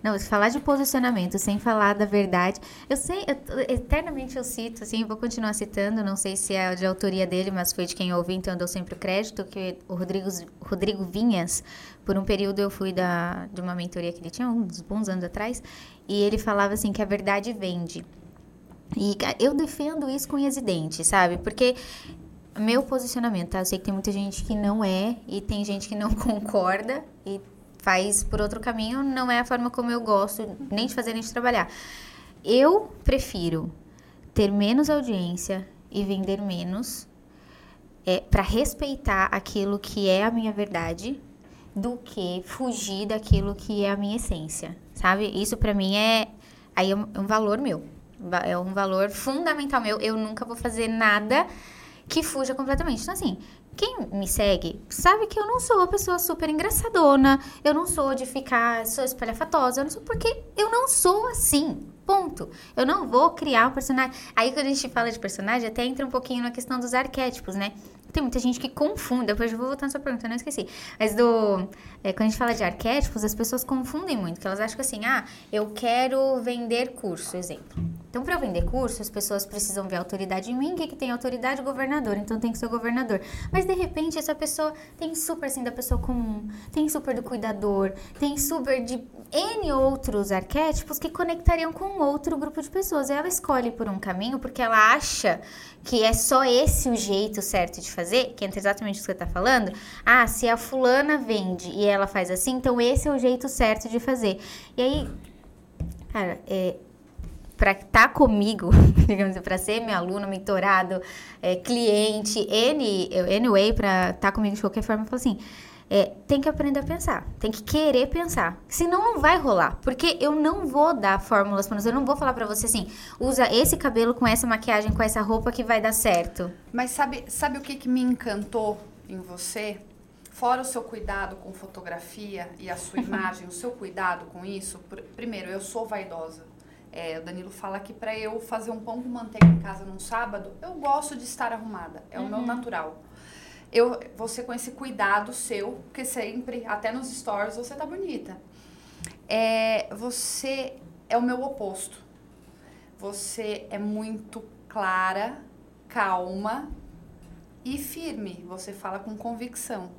Não, falar de posicionamento sem falar da verdade. Eu sei, eu- eternamente eu cito, assim, vou continuar citando, não sei se é de autoria dele, mas foi de quem eu ouvi, então eu dou sempre o crédito, que o Rodrigo, Rodrigo Vinhas, por um período eu fui da, de uma mentoria que ele tinha, uns bons anos atrás, e ele falava assim que a verdade vende. E eu defendo isso com e dentes, sabe? Porque meu posicionamento, tá? Eu sei que tem muita gente que não é e tem gente que não concorda e faz por outro caminho, não é a forma como eu gosto nem de fazer nem de trabalhar. Eu prefiro ter menos audiência e vender menos é, para respeitar aquilo que é a minha verdade do que fugir daquilo que é a minha essência, sabe? Isso para mim é aí é um, é valor meu, é um valor fundamental meu. Eu nunca vou fazer nada que fuja completamente. Então assim, Quem me segue sabe que eu não sou uma pessoa super engraçadona, eu não sou de ficar, sou espalhafatosa, eu não sou porque eu não sou assim. Ponto. Eu não vou criar um personagem. Aí quando a gente fala de personagem, até entra um pouquinho na questão dos arquétipos, né? Tem muita gente que confunde, depois eu vou voltar na sua pergunta, eu não esqueci. Mas do. É, quando a gente fala de arquétipos, as pessoas confundem muito, que elas acham que assim, ah, eu quero vender curso, exemplo. Então, para eu vender curso, as pessoas precisam ver autoridade em mim. Que, que tem autoridade? Governador. Então, tem que ser governador. Mas, de repente, essa pessoa tem super, assim, da pessoa comum, tem super do cuidador, tem super de N outros arquétipos que conectariam com outro grupo de pessoas. E ela escolhe por um caminho porque ela acha que é só esse o jeito certo de fazer, que é exatamente o que você está falando. Ah, se a fulana vende e ela faz assim, então esse é o jeito certo de fazer. E aí, cara, é, para estar tá comigo, digamos assim, para ser meu aluno, mentorado, é, cliente, any, anyway, para estar tá comigo de qualquer forma, eu falo assim, é, tem que aprender a pensar, tem que querer pensar, senão não vai rolar, porque eu não vou dar fórmulas para você, eu não vou falar para você assim, usa esse cabelo com essa maquiagem, com essa roupa que vai dar certo. Mas sabe, sabe o que, que me encantou em você? Fora o seu cuidado com fotografia e a sua imagem, o seu cuidado com isso, primeiro, eu sou vaidosa. É, o Danilo fala que para eu fazer um pão com manteiga em casa num sábado, eu gosto de estar arrumada. É uhum. o meu uhum. natural eu, você com esse cuidado seu, porque sempre, até nos stories, você tá bonita. É, você é o meu oposto. Você é muito clara, calma e firme. Você fala com convicção.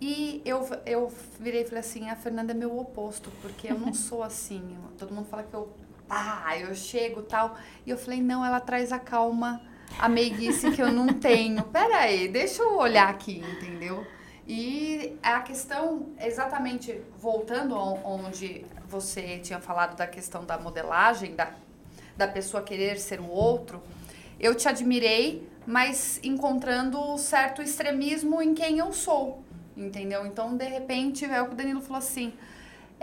E eu, eu virei e falei assim, a Fernanda é meu oposto, porque eu não sou assim. Todo mundo fala que eu, ah, eu chego tal. E eu falei, não, ela traz a calma a meiguice que eu não tenho. Pera aí, deixa eu olhar aqui, entendeu? E a questão, exatamente voltando onde você tinha falado da questão da modelagem, da, da pessoa querer ser o outro, eu te admirei, mas encontrando certo extremismo em quem eu sou, entendeu? Então, de repente, é o que o Danilo falou assim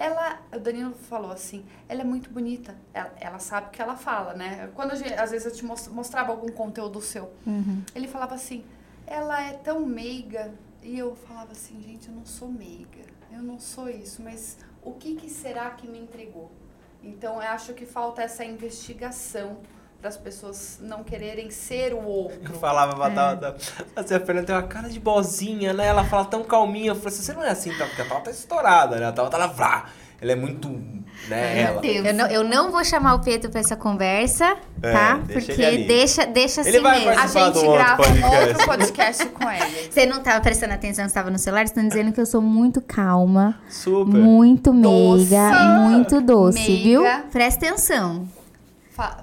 ela, o Danilo falou assim, ela é muito bonita. Ela, ela sabe o que ela fala, né? Quando gente, às vezes eu te mostrava algum conteúdo seu, uhum. ele falava assim, ela é tão meiga. E eu falava assim, gente, eu não sou meiga, eu não sou isso, mas o que, que será que me entregou? Então, eu acho que falta essa investigação para as pessoas não quererem ser o outro. Eu falava, batata, é. assim, a Fernanda tem uma cara de bozinha, né? Ela fala tão calminha. Eu falei assim, você não é assim, tá? Porque a Tava tá estourada, né? A Tava tá lá, ela é muito, né, ela. Eu não, eu não vou chamar o Pedro para essa conversa, é, tá? Deixa Porque deixa, deixa assim mesmo. A gente grava um outro podcast com ele. Você não estava prestando atenção, você estava no celular, estão dizendo que eu sou muito calma. Super. Muito meiga, doce. muito doce, meiga. viu? Presta atenção. Ela,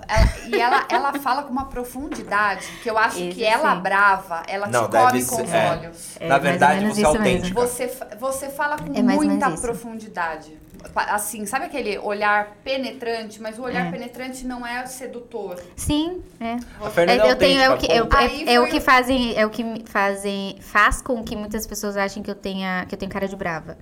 e ela, ela fala com uma profundidade que eu acho Esse que ela sim. brava, ela Não, te come com os é, olhos. É, Na verdade, você é autêntica. Você, você fala com é muita profundidade. Assim, sabe aquele olhar penetrante, mas o olhar é. penetrante não é sedutor. Sim, é. é eu tenho é o que eu, é, é, o que fazem, é o que fazem faz com que muitas pessoas achem que eu tenha que eu tenho cara de brava.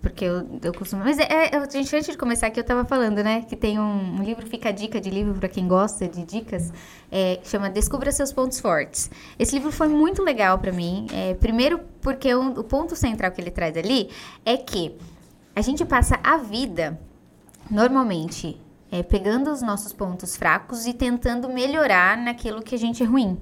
Porque eu, eu costumo. Mas é, é, gente, antes de começar aqui, eu tava falando, né? Que tem um, um livro, fica a dica de livro para quem gosta de dicas, é, chama Descubra Seus Pontos Fortes. Esse livro foi muito legal para mim. É, primeiro, porque o, o ponto central que ele traz ali é que a gente passa a vida, normalmente, é, pegando os nossos pontos fracos e tentando melhorar naquilo que a gente é ruim.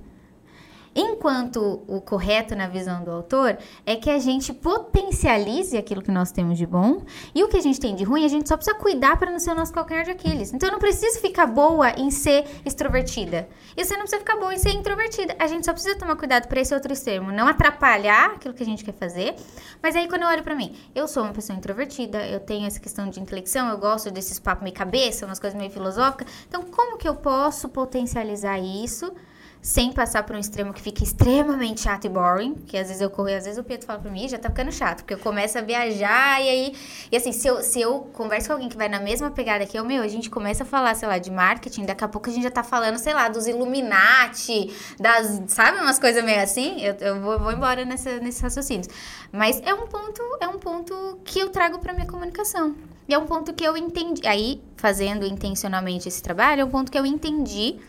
Enquanto o correto na visão do autor é que a gente potencialize aquilo que nós temos de bom e o que a gente tem de ruim, a gente só precisa cuidar para não ser o nosso calcanhar de Aquiles. Então eu não preciso ficar boa em ser extrovertida. E você não precisa ficar boa em ser introvertida. A gente só precisa tomar cuidado para esse outro extremo, não atrapalhar aquilo que a gente quer fazer. Mas aí quando eu olho para mim, eu sou uma pessoa introvertida, eu tenho essa questão de intelecção, eu gosto desses papos meio cabeça, umas coisas meio filosóficas. Então como que eu posso potencializar isso? Sem passar por um extremo que fica extremamente chato e boring, que às vezes eu corro e às vezes o Pedro fala pra mim, já tá ficando chato, porque eu começo a viajar e aí... E assim, se eu, se eu converso com alguém que vai na mesma pegada que eu, meu, a gente começa a falar, sei lá, de marketing, daqui a pouco a gente já tá falando, sei lá, dos Illuminati, das... Sabe umas coisas meio assim? Eu, eu vou, vou embora nessa, nesses raciocínios. Mas é um ponto, é um ponto que eu trago pra minha comunicação. E é um ponto que eu entendi... Aí, fazendo intencionalmente esse trabalho, é um ponto que eu entendi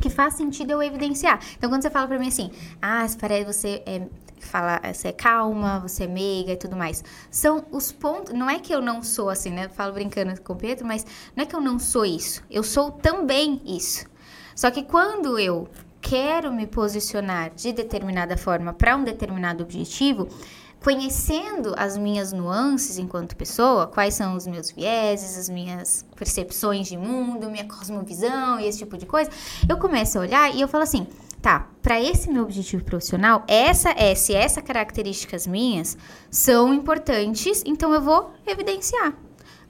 que faz sentido eu evidenciar. Então, quando você fala pra mim assim, ah, parece você é fala, você é calma, você é meiga e tudo mais. São os pontos. Não é que eu não sou assim, né? Falo brincando com o Pedro, mas não é que eu não sou isso. Eu sou também isso. Só que quando eu quero me posicionar de determinada forma para um determinado objetivo, conhecendo as minhas nuances enquanto pessoa, quais são os meus vieses, as minhas percepções de mundo, minha cosmovisão e esse tipo de coisa, eu começo a olhar e eu falo assim, tá, para esse meu objetivo profissional, essa, essa e essa características minhas são importantes, então eu vou evidenciar.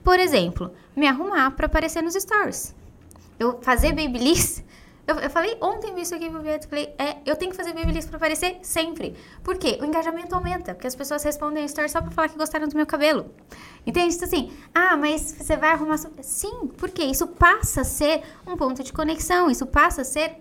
Por exemplo, me arrumar para aparecer nos stories. Eu fazer babyliss eu, eu falei ontem isso aqui pro Beto, falei, é, eu tenho que fazer babyliss pra aparecer sempre. Por quê? O engajamento aumenta, porque as pessoas respondem a story só pra falar que gostaram do meu cabelo. Entende? Então, assim, ah, mas você vai arrumar... Sim, porque isso passa a ser um ponto de conexão, isso passa a ser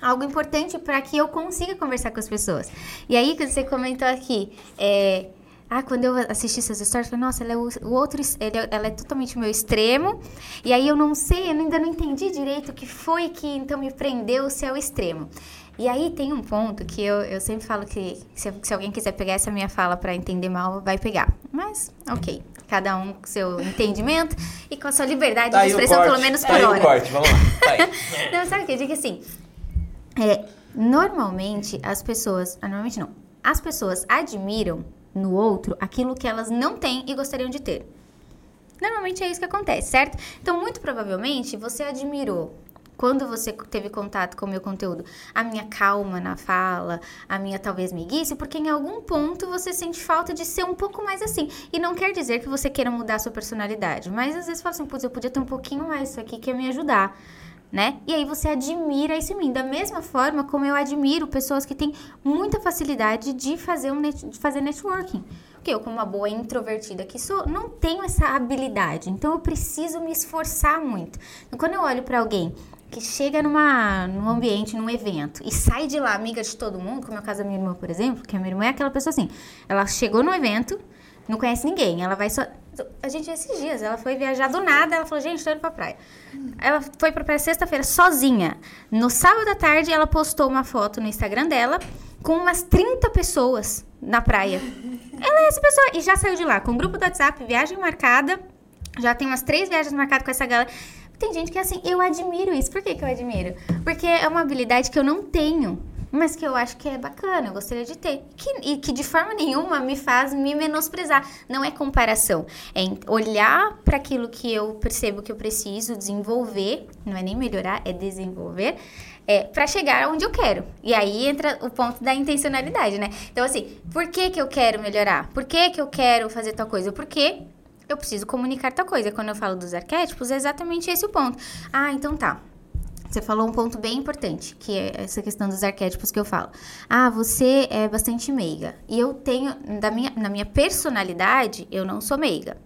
algo importante para que eu consiga conversar com as pessoas. E aí, que você comentou aqui, é, ah, quando eu assisti essas stories, eu falei, nossa, ela é o, o outro, ele, é, ela é totalmente o meu extremo. E aí eu não sei, eu ainda não entendi direito o que foi que então me prendeu se é o extremo. E aí tem um ponto que eu, eu sempre falo que se, se alguém quiser pegar essa minha fala para entender mal, vai pegar. Mas, ok. Cada um com seu entendimento e com a sua liberdade tá de expressão, pelo menos tá por aí hora. O corte, vamos lá. Tá aí. não, sabe o que? Eu digo assim, é, normalmente as pessoas, ah, normalmente não, as pessoas admiram no outro aquilo que elas não têm e gostariam de ter. Normalmente é isso que acontece, certo? Então, muito provavelmente, você admirou quando você teve contato com o meu conteúdo, a minha calma na fala, a minha talvez miguice, porque em algum ponto você sente falta de ser um pouco mais assim. E não quer dizer que você queira mudar a sua personalidade, mas às vezes fala assim, putz, eu podia ter um pouquinho mais isso aqui que ia me ajudar né? E aí você admira isso em mim. Da mesma forma como eu admiro pessoas que têm muita facilidade de fazer, um net, de fazer networking. Porque eu, como uma boa introvertida que sou, não tenho essa habilidade. Então eu preciso me esforçar muito. Então, quando eu olho para alguém que chega numa, num ambiente, num evento e sai de lá amiga de todo mundo, como é o caso da minha irmã, por exemplo, que a minha irmã é aquela pessoa assim, ela chegou no evento, não conhece ninguém, ela vai só a gente esses dias, ela foi viajar do nada, ela falou, gente, tô indo pra praia. Ela foi pra praia sexta-feira sozinha. No sábado à tarde, ela postou uma foto no Instagram dela com umas 30 pessoas na praia. Ela é essa pessoa. E já saiu de lá com um grupo do WhatsApp, viagem marcada. Já tem umas três viagens marcadas com essa galera. Tem gente que é assim, eu admiro isso. Por que, que eu admiro? Porque é uma habilidade que eu não tenho mas que eu acho que é bacana, eu gostaria de ter. Que, e que de forma nenhuma me faz me menosprezar. Não é comparação. É olhar para aquilo que eu percebo que eu preciso desenvolver, não é nem melhorar, é desenvolver. É, para chegar onde eu quero. E aí entra o ponto da intencionalidade, né? Então, assim, por que, que eu quero melhorar? Por que, que eu quero fazer tal coisa? Porque eu preciso comunicar tal coisa. Quando eu falo dos arquétipos, é exatamente esse o ponto. Ah, então tá. Você falou um ponto bem importante, que é essa questão dos arquétipos que eu falo. Ah, você é bastante meiga. E eu tenho, da minha, na minha personalidade, eu não sou meiga.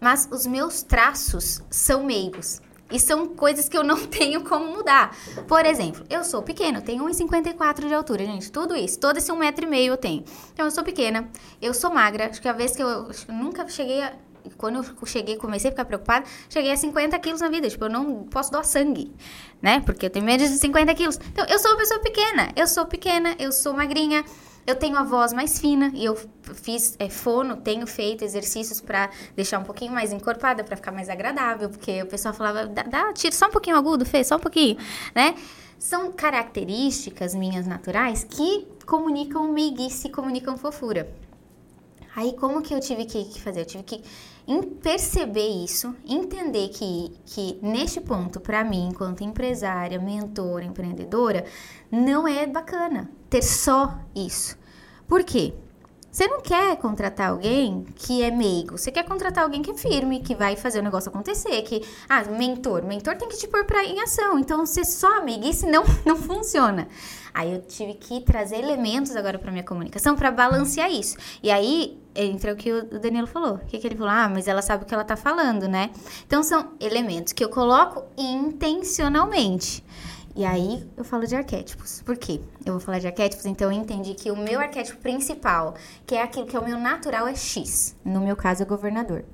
Mas os meus traços são meigos. E são coisas que eu não tenho como mudar. Por exemplo, eu sou pequena, tenho 1,54 de altura, gente. Tudo isso, todo esse 1,5m eu tenho. Então, eu sou pequena, eu sou magra. Acho que a vez que eu, eu nunca cheguei a quando eu cheguei, comecei a ficar preocupada, cheguei a 50 quilos na vida. Tipo, eu não posso doar sangue, né? Porque eu tenho menos de 50 quilos. Então, eu sou uma pessoa pequena. Eu sou pequena, eu sou magrinha. Eu tenho a voz mais fina e eu fiz é, fono, tenho feito exercícios para deixar um pouquinho mais encorpada, para ficar mais agradável, porque o pessoal falava, dá, dá, tira só um pouquinho agudo, fez só um pouquinho, né? São características minhas naturais que comunicam meiguice, comunicam fofura. Aí, como que eu tive que, que fazer? Eu tive que perceber isso, entender que, que neste ponto, para mim, enquanto empresária, mentora, empreendedora, não é bacana ter só isso. Por quê? Você não quer contratar alguém que é meigo, você quer contratar alguém que é firme, que vai fazer o negócio acontecer, que, ah, mentor, mentor tem que te pôr pra, em ação, então ser só amiguice não, não funciona. Aí eu tive que trazer elementos agora para minha comunicação para balancear isso. E aí entra o que o Danilo falou. O que, que ele falou? Ah, mas ela sabe o que ela tá falando, né? Então são elementos que eu coloco intencionalmente. E aí eu falo de arquétipos. Por quê? Eu vou falar de arquétipos, então eu entendi que o meu arquétipo principal, que é aquilo que é o meu natural, é X. No meu caso, é governador.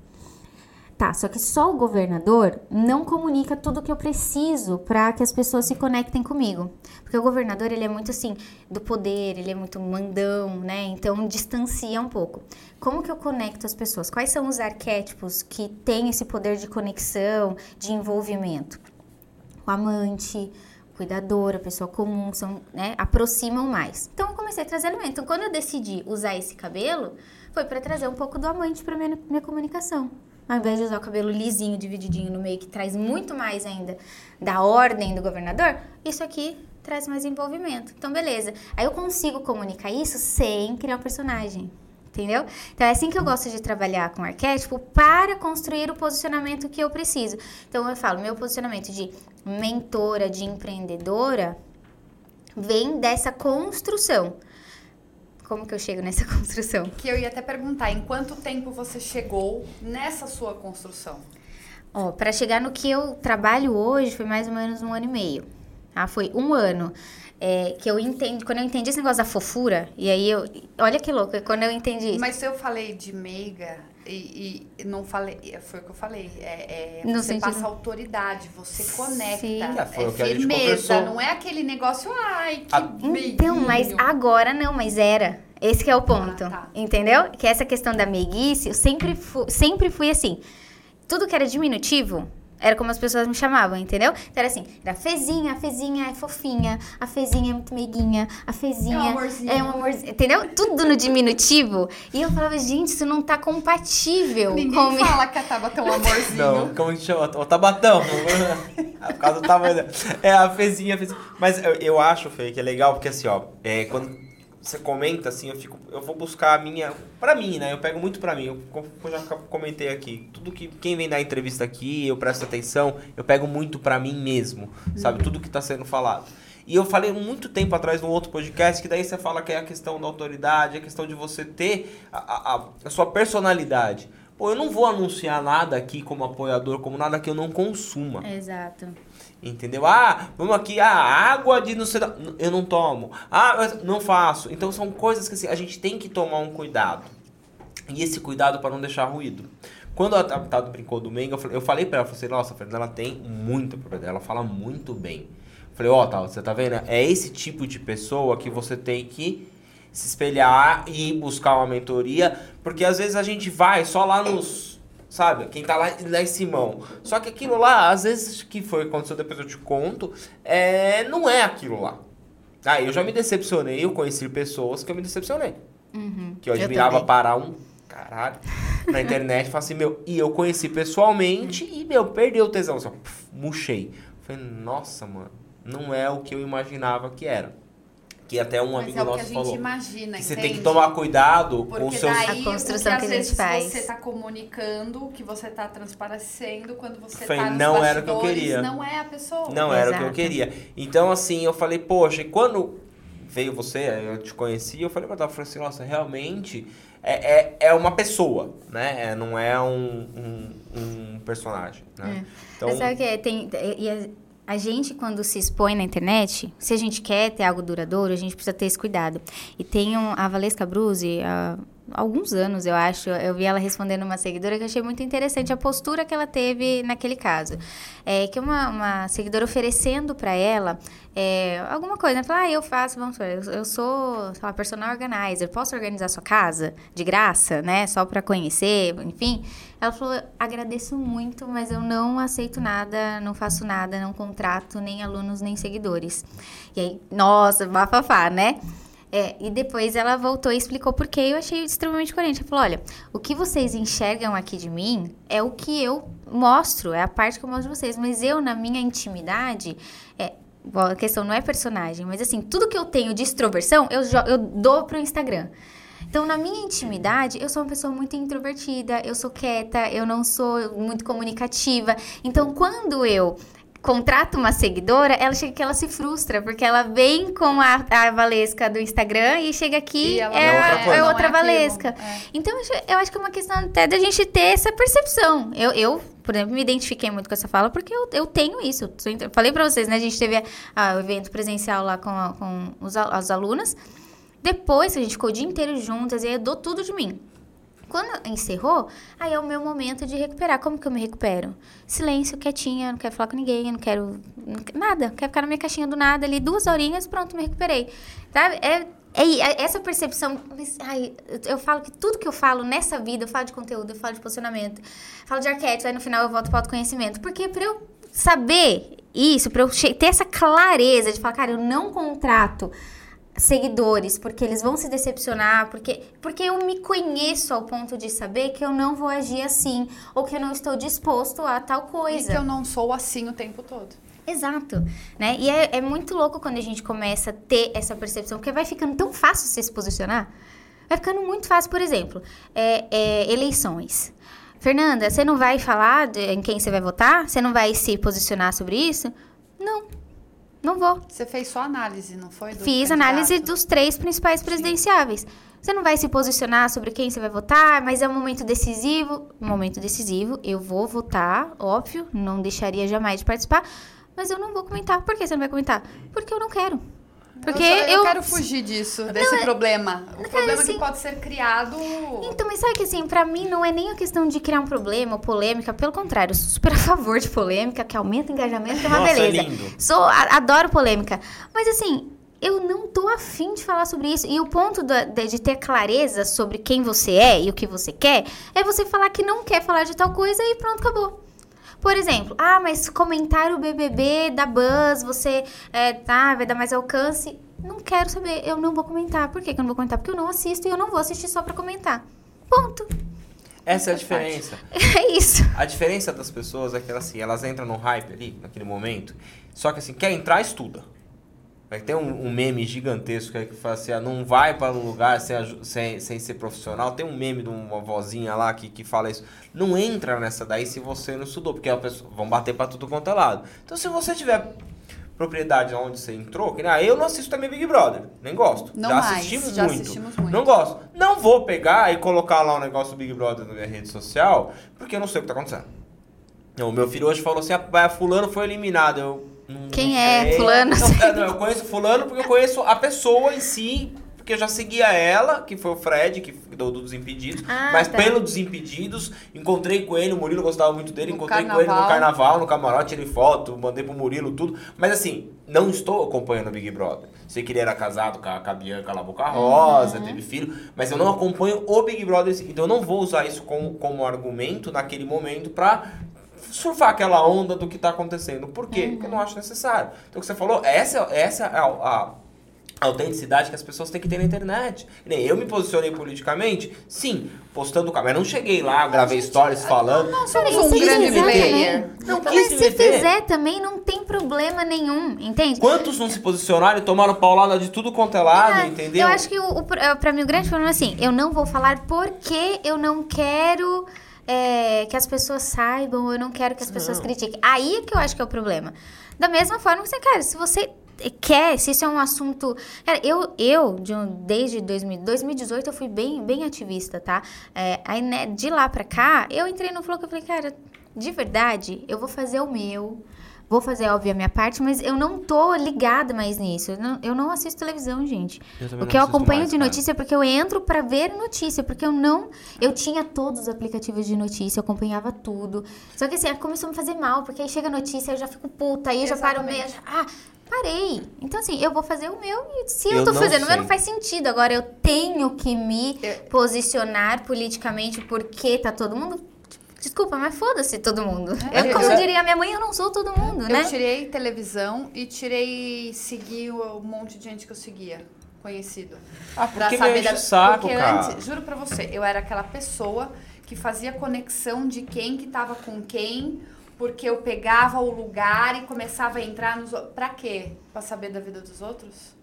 Tá, só que só o governador não comunica tudo que eu preciso para que as pessoas se conectem comigo. Porque o governador, ele é muito assim, do poder, ele é muito mandão, né? Então distancia um pouco. Como que eu conecto as pessoas? Quais são os arquétipos que têm esse poder de conexão, de envolvimento? O amante, o cuidador, a pessoa comum, são, né, aproximam mais. Então eu comecei a trazer elemento. Então quando eu decidi usar esse cabelo, foi para trazer um pouco do amante para minha, minha comunicação. Ao invés de usar o cabelo lisinho, divididinho no meio, que traz muito mais ainda da ordem do governador, isso aqui traz mais envolvimento. Então, beleza. Aí eu consigo comunicar isso sem criar um personagem. Entendeu? Então é assim que eu gosto de trabalhar com arquétipo para construir o posicionamento que eu preciso. Então eu falo, meu posicionamento de mentora, de empreendedora, vem dessa construção. Como que eu chego nessa construção? Que eu ia até perguntar, em quanto tempo você chegou nessa sua construção? Ó, para chegar no que eu trabalho hoje foi mais ou menos um ano e meio. Ah, foi um ano é, que eu entendi, quando eu entendi esse negócio da fofura, e aí eu, olha que louco, quando eu entendi isso. Mas se eu falei de meiga e, e não falei, foi o que eu falei, é, é você sentido- passa autoridade, você conecta, Sim. É, foi é o que a gente firmeza, conversou. não é aquele negócio, ai, que A- Então, mas agora não, mas era. Esse que é o ponto. Ah, tá. Entendeu? Que essa questão da meiguice, eu sempre, fu sempre fui assim. Tudo que era diminutivo, era como as pessoas me chamavam, entendeu? Então era assim, era Fezinha, a Fezinha é fofinha, a Fezinha é muito meiguinha, a Fezinha É um amorzinho. é um amorzinho, entendeu? Tudo no diminutivo. E eu falava, gente, isso não tá compatível Ninguém com... fala que a Tabata é um amorzinho. Não, como que chama? O tabatão. Por causa do tamanho dela. É a fezinha, a fezinha. Mas eu, eu acho, Fê, que é legal, porque assim, ó, é, quando você comenta assim, eu fico. Eu vou buscar a minha. Pra mim, né? Eu pego muito pra mim. Eu, eu já comentei aqui. Tudo que. Quem vem dar entrevista aqui, eu presto atenção, eu pego muito pra mim mesmo. Sabe? Tudo que tá sendo falado. E eu falei muito tempo atrás num outro podcast que daí você fala que é a questão da autoridade, a questão de você ter a- a- a sua personalidade. Pô, eu não vou anunciar nada aqui como apoiador, como nada que eu não consuma. Exato. Entendeu? Ah, vamos aqui, ah, água de não sei da... Eu não tomo. Ah, não faço. Então são coisas que assim, a gente tem que tomar um cuidado. E esse cuidado para não deixar ruído. Quando a Tado brincou do eu falei, pra ela, falei, nossa, a Fernanda ela tem muita propriedade, ela fala muito bem. Falei, ó, Tado, você tá vendo? É esse tipo de pessoa que você tem que se espelhar e buscar uma mentoria, porque às vezes a gente vai só lá nos, sabe, quem tá lá, lá em Simão. Só que aquilo lá, às vezes que foi aconteceu, depois eu te conto, é, não é aquilo lá. Ah, eu já me decepcionei, eu conheci pessoas que eu me decepcionei. Que eu Eu admirava também. parar um caralho na internet e falar assim, meu, e eu conheci pessoalmente e, meu, perdeu o tesão, assim, ó, puf, murchei. Falei, nossa, mano, não é o que eu imaginava que era. Que até um Mas amigo é o que a nosso gente falou. imagina, Que você tem que tomar cuidado com Porque os seus. daí, A construção o que, que às a gente vezes faz. você tá comunicando, o que você tá transparecendo, quando você tá nos não era o que eu queria. não é a pessoa. Não era o que eu Exato. queria. Então, assim, eu falei, poxa, e quando veio você, eu te conheci, eu falei, mas eu falei assim, nossa, realmente é, é, é uma pessoa, né? É, não é um, um, um personagem, né? Então, Mas sabe o que é? Tem, e a, a gente, quando se expõe na internet, se a gente quer ter algo duradouro, a gente precisa ter esse cuidado. E tem um, a Valesca Bruzzi, há alguns anos, eu acho, eu vi ela respondendo uma seguidora que achei muito interessante a postura que ela teve naquele caso. É que uma, uma seguidora oferecendo para ela é, alguma coisa, né? Ah, eu faço, vamos supor, eu, eu sou, sei lá, personal organizer, posso organizar sua casa de graça, né? Só para conhecer, enfim. Ela falou, agradeço muito, mas eu não aceito nada, não faço nada, não contrato nem alunos nem seguidores. E aí, nossa, bafafá, né? É, e depois ela voltou e explicou por quê. e Eu achei extremamente coerente. Ela falou: olha, o que vocês enxergam aqui de mim é o que eu mostro, é a parte que eu mostro de vocês. Mas eu, na minha intimidade, é, bom, a questão não é personagem, mas assim, tudo que eu tenho de extroversão, eu, eu dou pro Instagram. Então, na minha intimidade, eu sou uma pessoa muito introvertida, eu sou quieta, eu não sou muito comunicativa. Então, quando eu contrato uma seguidora, ela chega que ela se frustra, porque ela vem com a, a Valesca do Instagram e chega aqui E ela é, não a- é outra é outra é aquilo. Valesca. É. Então, eu acho- que é uma questão até da gente ter essa percepção. Eu, eu por exemplo, me identifiquei muito com essa fala porque eu, eu tenho isso. Eu Falei pra vocês, né? A gente teve o evento presencial lá com, a- com os, as alunas. Depois, a gente ficou o dia inteiro juntas e aí eu dou tudo de mim. Quando encerrou, aí é o meu momento de recuperar. Como que eu me recupero? Silêncio, quietinha, não quero falar com ninguém, não quero nada. Quero ficar na minha caixinha do nada ali, duas horinhas, pronto, me recuperei. Sabe? É, é, essa percepção. Ai, eu falo que tudo que eu falo nessa vida, eu falo de conteúdo, eu falo de posicionamento, falo de arquétipo, aí no final eu volto para o autoconhecimento. Porque para eu saber isso, para eu ter essa clareza de falar, cara, eu não contrato seguidores, porque eles vão se decepcionar, porque, porque eu me conheço ao ponto de saber que eu não vou agir assim, ou que eu não estou disposto a tal coisa. E que eu não sou assim o tempo todo. Exato, né? E é, é muito louco quando a gente começa a ter essa percepção, porque vai ficando tão fácil você se posicionar. Vai ficando muito fácil, por exemplo, é, é, eleições. Fernanda, você não vai falar em quem você vai votar? Você não vai se posicionar sobre isso? Não, não vou. Você fez só análise, não foi? Fiz candidato. análise dos três principais presidenciáveis. Sim. Você não vai se posicionar sobre quem você vai votar, mas é um momento decisivo. Momento decisivo, eu vou votar, óbvio, não deixaria jamais de participar, mas eu não vou comentar. Por que você não vai comentar? Porque eu não quero. Porque eu, só, eu, eu, quero fugir disso, desse não, é- problema. O problema assim, que pode ser criado. Então, mas sabe que assim, pra mim não é nem a questão de criar um problema ou polêmica, pelo contrário, eu sou super a favor de polêmica, que aumenta o engajamento, que é uma Nossa, beleza. É lindo. Sou, a, adoro polêmica. Mas assim, eu não tô afim de falar sobre isso. E o ponto de, de, ter clareza sobre quem você é e o que você quer é você falar que não quer falar de tal coisa e pronto, acabou. Por exemplo, ah, mas comentar o BBB da Buzz, você é, tá, vai dar mais alcance. Não quero saber, eu não vou comentar. Por que, que eu não vou comentar? Porque eu não assisto e eu não vou assistir só pra comentar. Ponto. Essa é a diferença. É isso. A diferença das pessoas é que elas, assim, elas entram no hype ali, naquele momento. Só que assim, quer entrar, estuda. Vai ter um, um, meme gigantesco aí que fala assim, ah, não vai para um lugar sem, sem, sem ser profissional. Tem um meme de uma vozinha lá que, que fala isso. Não entra nessa daí se você não estudou, porque a pessoa, vão bater para tudo quanto é lado. Então se você tiver propriedade onde você entrou, que ah, eu não assisto também Big Brother, nem gosto. Não já mais, assistimos já muito. assistimos muito. Não gosto. Não vou pegar e colocar lá um negócio do Big Brother na minha rede social, porque eu não sei o que tá acontecendo. O meu filho hoje falou assim, a fulano foi eliminado. Eu, quem é fulano? Não, não, eu conheço fulano porque eu conheço a pessoa em si, porque eu já seguia ela, que foi o Fred, que do, do Desimpedidos. Ah, mas tá. pelo Desimpedidos, encontrei com ele, o Murilo gostava muito dele, no encontrei carnaval. com ele no carnaval, no camarote, tirei foto, mandei pro Murilo, tudo. Mas assim, não estou acompanhando o Big Brother. Sei que ele era casado com a, com a Bianca La Boca Rosa, uhum. teve filho, mas eu não acompanho o Big Brother, então eu não vou usar isso como, como argumento naquele momento pra surfar aquela onda do que está acontecendo. Por quê? Uhum. Porque eu não acho necessário. Então, o que você falou, essa, essa é a, a autenticidade que as pessoas têm que ter na internet. Eu me posicionei politicamente, sim, postando o mas não cheguei lá, gravei gente, stories falando. Não, somos um grande player. Não quis mas se fizer também, não tem problema nenhum, entende? Quantos não se posicionaram e tomaram paulada de tudo quanto é lado, é, entendeu? Eu acho que, o, o, pra mim, o grande problema é assim, eu não vou falar porque eu não quero é, que as pessoas saibam, eu não quero que as pessoas não. critiquem. Aí é que eu acho que é o problema. Da mesma forma que você quer, se você quer, se isso é um assunto. Cara, eu, eu de um, desde 2000, 2018, eu fui bem, bem ativista, tá? É, aí, né, de lá pra cá, eu entrei no Flow e falei, cara, de verdade, eu vou fazer o meu. Vou fazer, óbvio, a minha parte, mas eu não tô ligada mais nisso. Eu não, eu não assisto televisão, gente. Eu o que eu acompanho mais, de notícia é porque eu entro para ver notícia, porque eu não. Eu tinha todos os aplicativos de notícia, eu acompanhava tudo. Só que assim, começou a me fazer mal, porque aí chega a notícia, eu já fico puta, aí eu já paro meio. Ah, parei. Então, assim, eu vou fazer o meu e se eu, eu tô fazendo o meu, não faz sentido. Agora, eu tenho que me posicionar politicamente porque tá todo mundo Desculpa, mas foda-se todo mundo. É, eu, como eu, diria minha mãe, eu não sou todo mundo, eu né? Eu tirei televisão e tirei seguir um monte de gente que eu seguia, conhecido. Ah, porque saber da... saco, porque cara. antes, juro pra você, eu era aquela pessoa que fazia conexão de quem que tava com quem, porque eu pegava o lugar e começava a entrar nos... Pra quê? Pra saber da vida dos outros?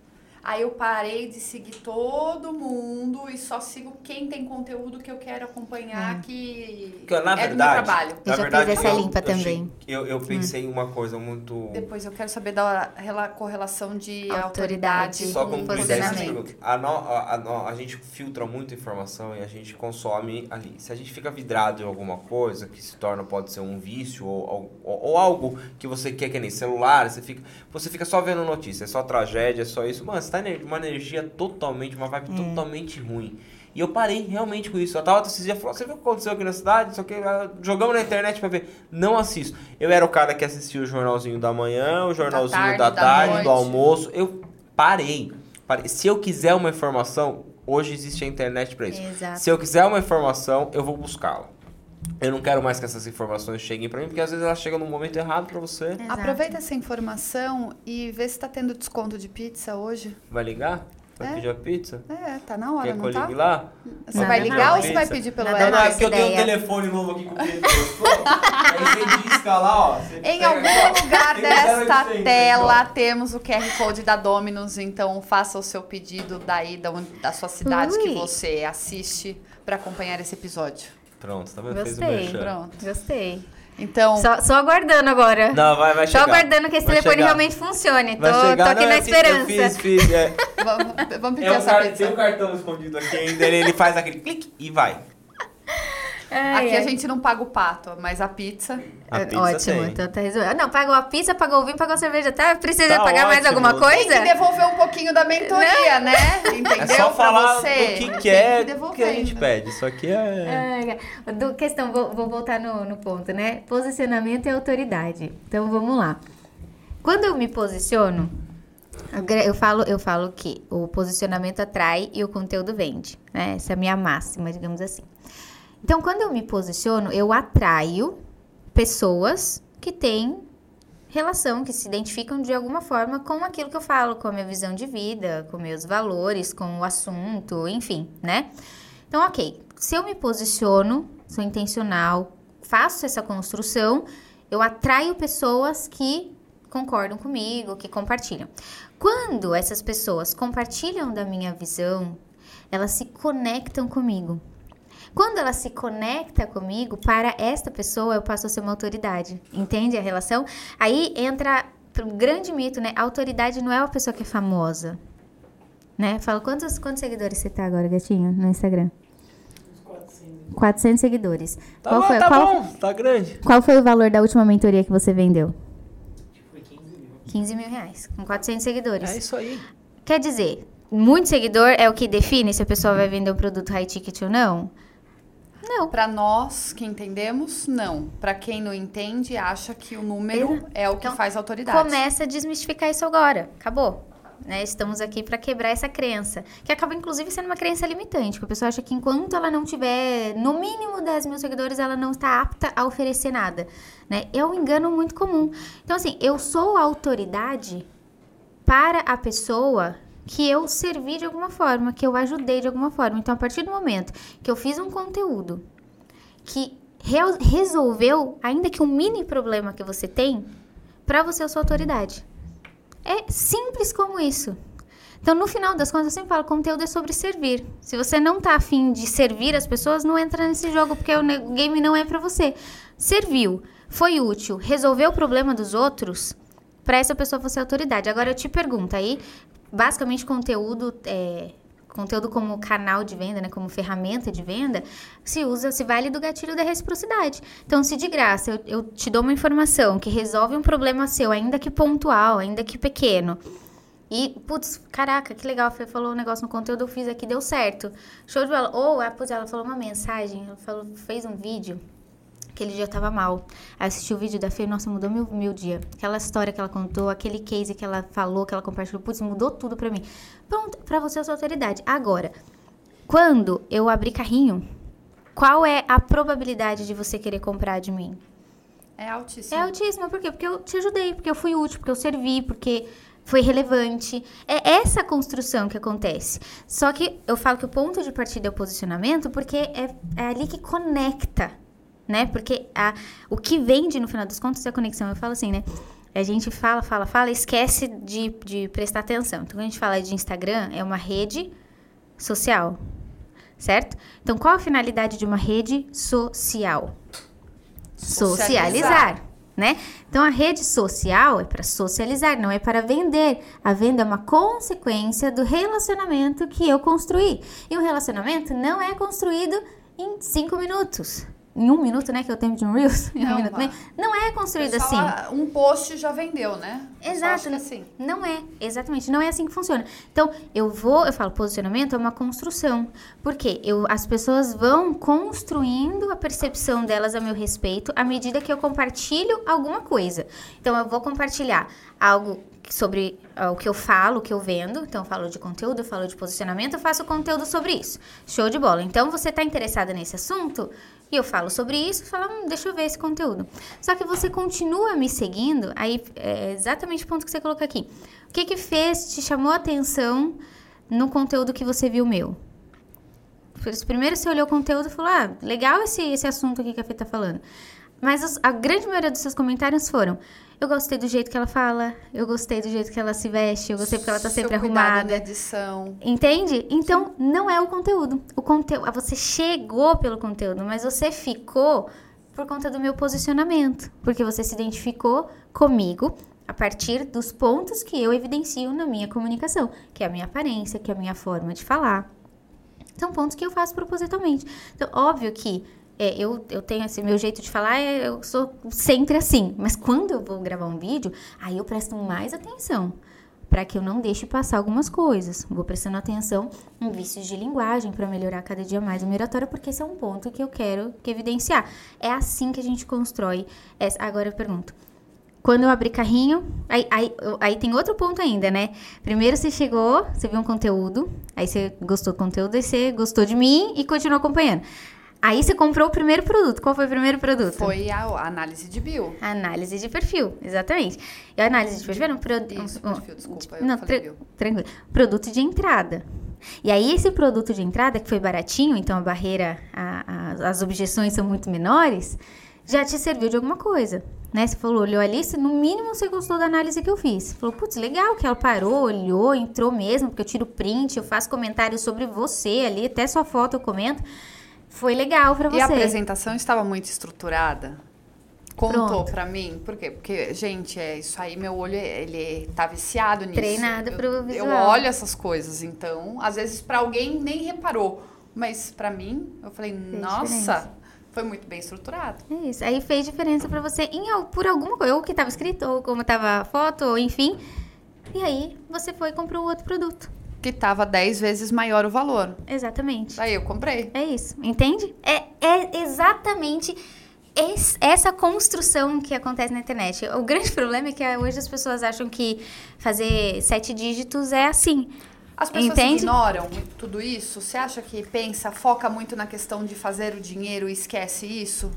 Aí eu parei de seguir todo mundo e só sigo quem tem conteúdo que eu quero acompanhar, hum. que, que na é verdade, do meu trabalho. Eu já verdade, fiz essa limpa eu, também. Eu, eu pensei hum. em uma coisa muito... Depois eu quero saber da correlação de autoridade, Só com posicionamento. A, no, a, a, a, gente filtra muita informação e a gente consome ali. Se a gente fica vidrado em alguma coisa que se torna, pode ser um vício ou, ou, ou algo que você quer, que nem celular, você fica, você fica só vendo notícia, é só tragédia, é só isso, tá uma energia totalmente, uma vibe totalmente ruim. E eu parei realmente com isso. Eu tava esses dias falando, você viu o que aconteceu aqui na cidade? Isso aqui, jogamos na internet pra ver. Não assisto. Eu era o cara que assistia o jornalzinho da manhã, o jornalzinho tarde, da da tarde, noite. do almoço. Eu parei. parei. Se eu quiser uma informação, hoje existe a internet pra isso. Exato. Se eu quiser uma informação, eu vou buscá-la. Eu não quero mais que essas informações cheguem pra mim, porque às vezes elas chegam no momento errado pra você. Exato. Aproveita essa informação e vê se tá tendo desconto de pizza hoje. Vai ligar? Vai É. pedir a pizza? É, tá na hora, Quer que não eu tá? lá? Você Nada vai não. ligar ou você vai pedir pelo Nada Não, não, não. é app? porque eu tenho um telefone novo aqui com o Pedro. Aí você disca lá, ó. Em algum lugar desta 0800, tela temos o QR Code da Dominus, então faça o seu pedido daí da, da sua cidade que Ui. você assiste para acompanhar esse episódio. Pronto, tá vendo? Gostei. Pronto. Gostei. Então, Só, só aguardando agora. Não, vai, vai Só chegar. aguardando que esse Vai telefone chegar. realmente funcione. Tô, chegar. tô aqui Não, na eu fiz- esperança. Eu fiz, fiz, é. vamos, vamos pedir É um essa car-. Tem um cartão escondido aqui ainda, ele, ele faz aquele clique e vai. Ai, Aqui a ai. gente não paga o pato, mas a pizza. A É, pizza Ótimo, tem. então tá resolvido. Não, pagou a pizza, pagou o vinho, pagou a cerveja, tá? Precisa Tá pagar mais ótimo. alguma Tem coisa? que devolver um pouquinho da mentoria, né? Entendeu? É só falar você. o que Tem quer, que o que a gente devolvendo. pede. Isso aqui é... Do, questão, vou, vou voltar no, no ponto, né? Posicionamento e autoridade. Então vamos lá. Quando eu me posiciono, eu falo, eu falo que o posicionamento atrai e o conteúdo vende. Né? Essa é a minha máxima, digamos assim. Então, quando eu me posiciono, eu atraio pessoas que têm relação, que se identificam de alguma forma com aquilo que eu falo, com a minha visão de vida, com meus valores, com o assunto, enfim, né? Então, ok, se eu me posiciono, sou intencional, faço essa construção, eu atraio pessoas que concordam comigo, que compartilham. Quando essas pessoas compartilham da minha visão, elas se conectam comigo. Quando ela se conecta comigo, para esta pessoa eu passo a ser uma autoridade. Entende a relação? Aí entra um grande mito, né? A autoridade não é uma pessoa que é famosa. Né? Fala, quantos, quantos seguidores você tá agora, gatinho, no Instagram? 400 seguidores. Tá qual, bom, foi, tá qual, bom, tá grande. qual foi o valor da última mentoria que você vendeu? 15 mil reais, com 400 seguidores. É isso aí. Quer dizer, muito seguidor é o que define se a pessoa vai vender um produto high ticket ou não? Não. Pra nós que entendemos, não. Pra quem não entende, acha que o número é o que Então, faz autoridade. Começa a desmistificar isso agora. Acabou. Né? Estamos aqui para quebrar essa crença. Que acaba, inclusive, sendo uma crença limitante. Que a pessoa acha que enquanto ela não tiver, no mínimo, 10 mil seguidores, ela não está apta a oferecer nada. Né? É um engano muito comum. Então, assim, eu sou a autoridade para a pessoa que eu servi de alguma forma, que eu ajudei de alguma forma. Então, a partir do momento que eu fiz um conteúdo que re- resolveu, ainda que um mini problema que você tem, para você eu sou autoridade. É simples como isso. Então, no final das contas, eu sempre falo, conteúdo é sobre servir. Se você não tá afim de servir as pessoas, não entra nesse jogo, porque o game não é para você. Serviu, foi útil, resolveu o problema dos outros, para essa pessoa você é autoridade. Agora, eu te pergunto aí, basicamente, conteúdo é, conteúdo como canal de venda, né, como ferramenta de venda, se usa, se vale do gatilho da reciprocidade. Então, se de graça eu, eu te dou uma informação que resolve um problema seu, ainda que pontual, ainda que pequeno, e, putz, caraca, que legal, Fê falou um negócio no conteúdo, eu fiz aqui, deu certo. Show de bola. Ou, ah, putz, ela falou uma mensagem, ela falou, fez um vídeo, aquele dia eu tava mal. Aí eu assisti o vídeo da Fê, nossa, mudou meu, meu dia. Aquela história que ela contou, aquele case que ela falou, que ela compartilhou, putz, mudou tudo pra mim. Pronto, pra você eu sou autoridade. Agora, quando eu abrir carrinho, qual é a probabilidade de você querer comprar de mim? É altíssimo. É altíssima, por quê? Porque eu te ajudei, porque eu fui útil, porque eu servi, porque foi relevante. É essa construção que acontece. Só que eu falo que o ponto de partida é o posicionamento, porque é, é ali que conecta, né? Porque a, o que vende, no final das contas, é a conexão. Eu falo assim, né? A gente fala, fala, fala, esquece de, de prestar atenção. Então, quando a gente fala de Instagram, é uma rede social, certo? Então, qual a finalidade de uma rede social? Socializar, né? Então, a rede social é para socializar, não é para vender. A venda é uma consequência do relacionamento que eu construí. E um relacionamento não é construído em cinco minutos. Em um minuto, né? Que é o tempo de um Reels. Em um minuto, né? não é construído assim. Um post já vendeu, né? Exato. que assim. Não é, exatamente. Não é assim que funciona. Então, eu vou, eu falo, posicionamento é uma construção. Por quê? Eu, as pessoas vão construindo a percepção delas a meu respeito à medida que eu compartilho alguma coisa. Então, eu vou compartilhar algo sobre ah, o que eu falo, o que eu vendo. Então, eu falo de conteúdo, eu falo de posicionamento, eu faço conteúdo sobre isso. Show de bola. Então, você está interessada nesse assunto? E eu falo sobre isso, falo, hum, deixa eu ver esse conteúdo. Só que você continua me seguindo, aí é exatamente o ponto que você colocou aqui. O que que fez, te chamou a atenção no conteúdo que você viu meu? Primeiro você olhou o conteúdo e falou, ah, legal esse, esse assunto aqui que a Fê tá falando. Mas a grande maioria dos seus comentários foram, eu gostei do jeito que ela fala, eu gostei do jeito que ela se veste, eu gostei porque ela tá Seu sempre cuidado arrumada. na edição. Entende? Então, não é o conteúdo. O conteúdo, você chegou pelo conteúdo, mas você ficou por conta do meu posicionamento, porque você se identificou comigo a partir dos pontos que eu evidencio na minha comunicação, que é a minha aparência, que é a minha forma de falar. São pontos que eu faço propositalmente. Então, óbvio que é, eu, eu tenho esse meu jeito de falar, é, eu sou sempre assim. Mas quando eu vou gravar um vídeo, aí eu presto mais atenção. Para que eu não deixe passar algumas coisas. Vou prestando atenção em vícios de linguagem para melhorar cada dia mais a minha oratória, porque esse é um ponto que eu quero que evidenciar. É assim que a gente constrói. essa- Agora eu pergunto. Quando eu abri carrinho, aí, aí, aí tem outro ponto ainda, né? Primeiro você chegou, você viu um conteúdo, aí você gostou do conteúdo, aí você gostou de mim e continuou acompanhando. Aí você comprou o primeiro produto. Qual foi o primeiro produto? Foi a, a análise de bio. Análise de perfil, exatamente. E a análise de perfil era um produto. Isso, perfil, desculpa, Não, tra- tranquilo. Produto de entrada. E aí, esse produto de entrada, que foi baratinho, então a barreira, a- a- as objeções são muito menores, já te serviu de alguma coisa. Né? Você falou, olhou ali, se no mínimo você gostou da análise que eu fiz. Falou, putz, legal que ela parou, olhou, entrou mesmo, porque eu tiro print, eu faço comentários sobre você ali, até sua foto eu comento. Foi legal pra você. E a apresentação estava muito estruturada. Contou pra mim. Por quê? Porque, gente, é isso aí, meu olho, ele tá viciado nisso. Treinado eu, pro Eu visual. olho essas coisas, então, às vezes pra alguém nem reparou. Mas pra mim, eu falei, nossa, diferença. foi muito bem estruturado. É isso. Aí fez diferença pra você em, por alguma coisa, ou que tava escrito, ou como tava a foto, ou enfim. E aí você foi e comprou outro produto. Que tava 10 vezes maior o valor. Exatamente. Aí eu comprei. É isso. Entende? É, é exatamente es- essa construção que acontece na internet. O grande problema é que hoje as pessoas acham que fazer sete dígitos é assim. As pessoas Entende? ignoram tudo isso? Você acha que pensa, foca muito na questão de fazer o dinheiro e esquece isso?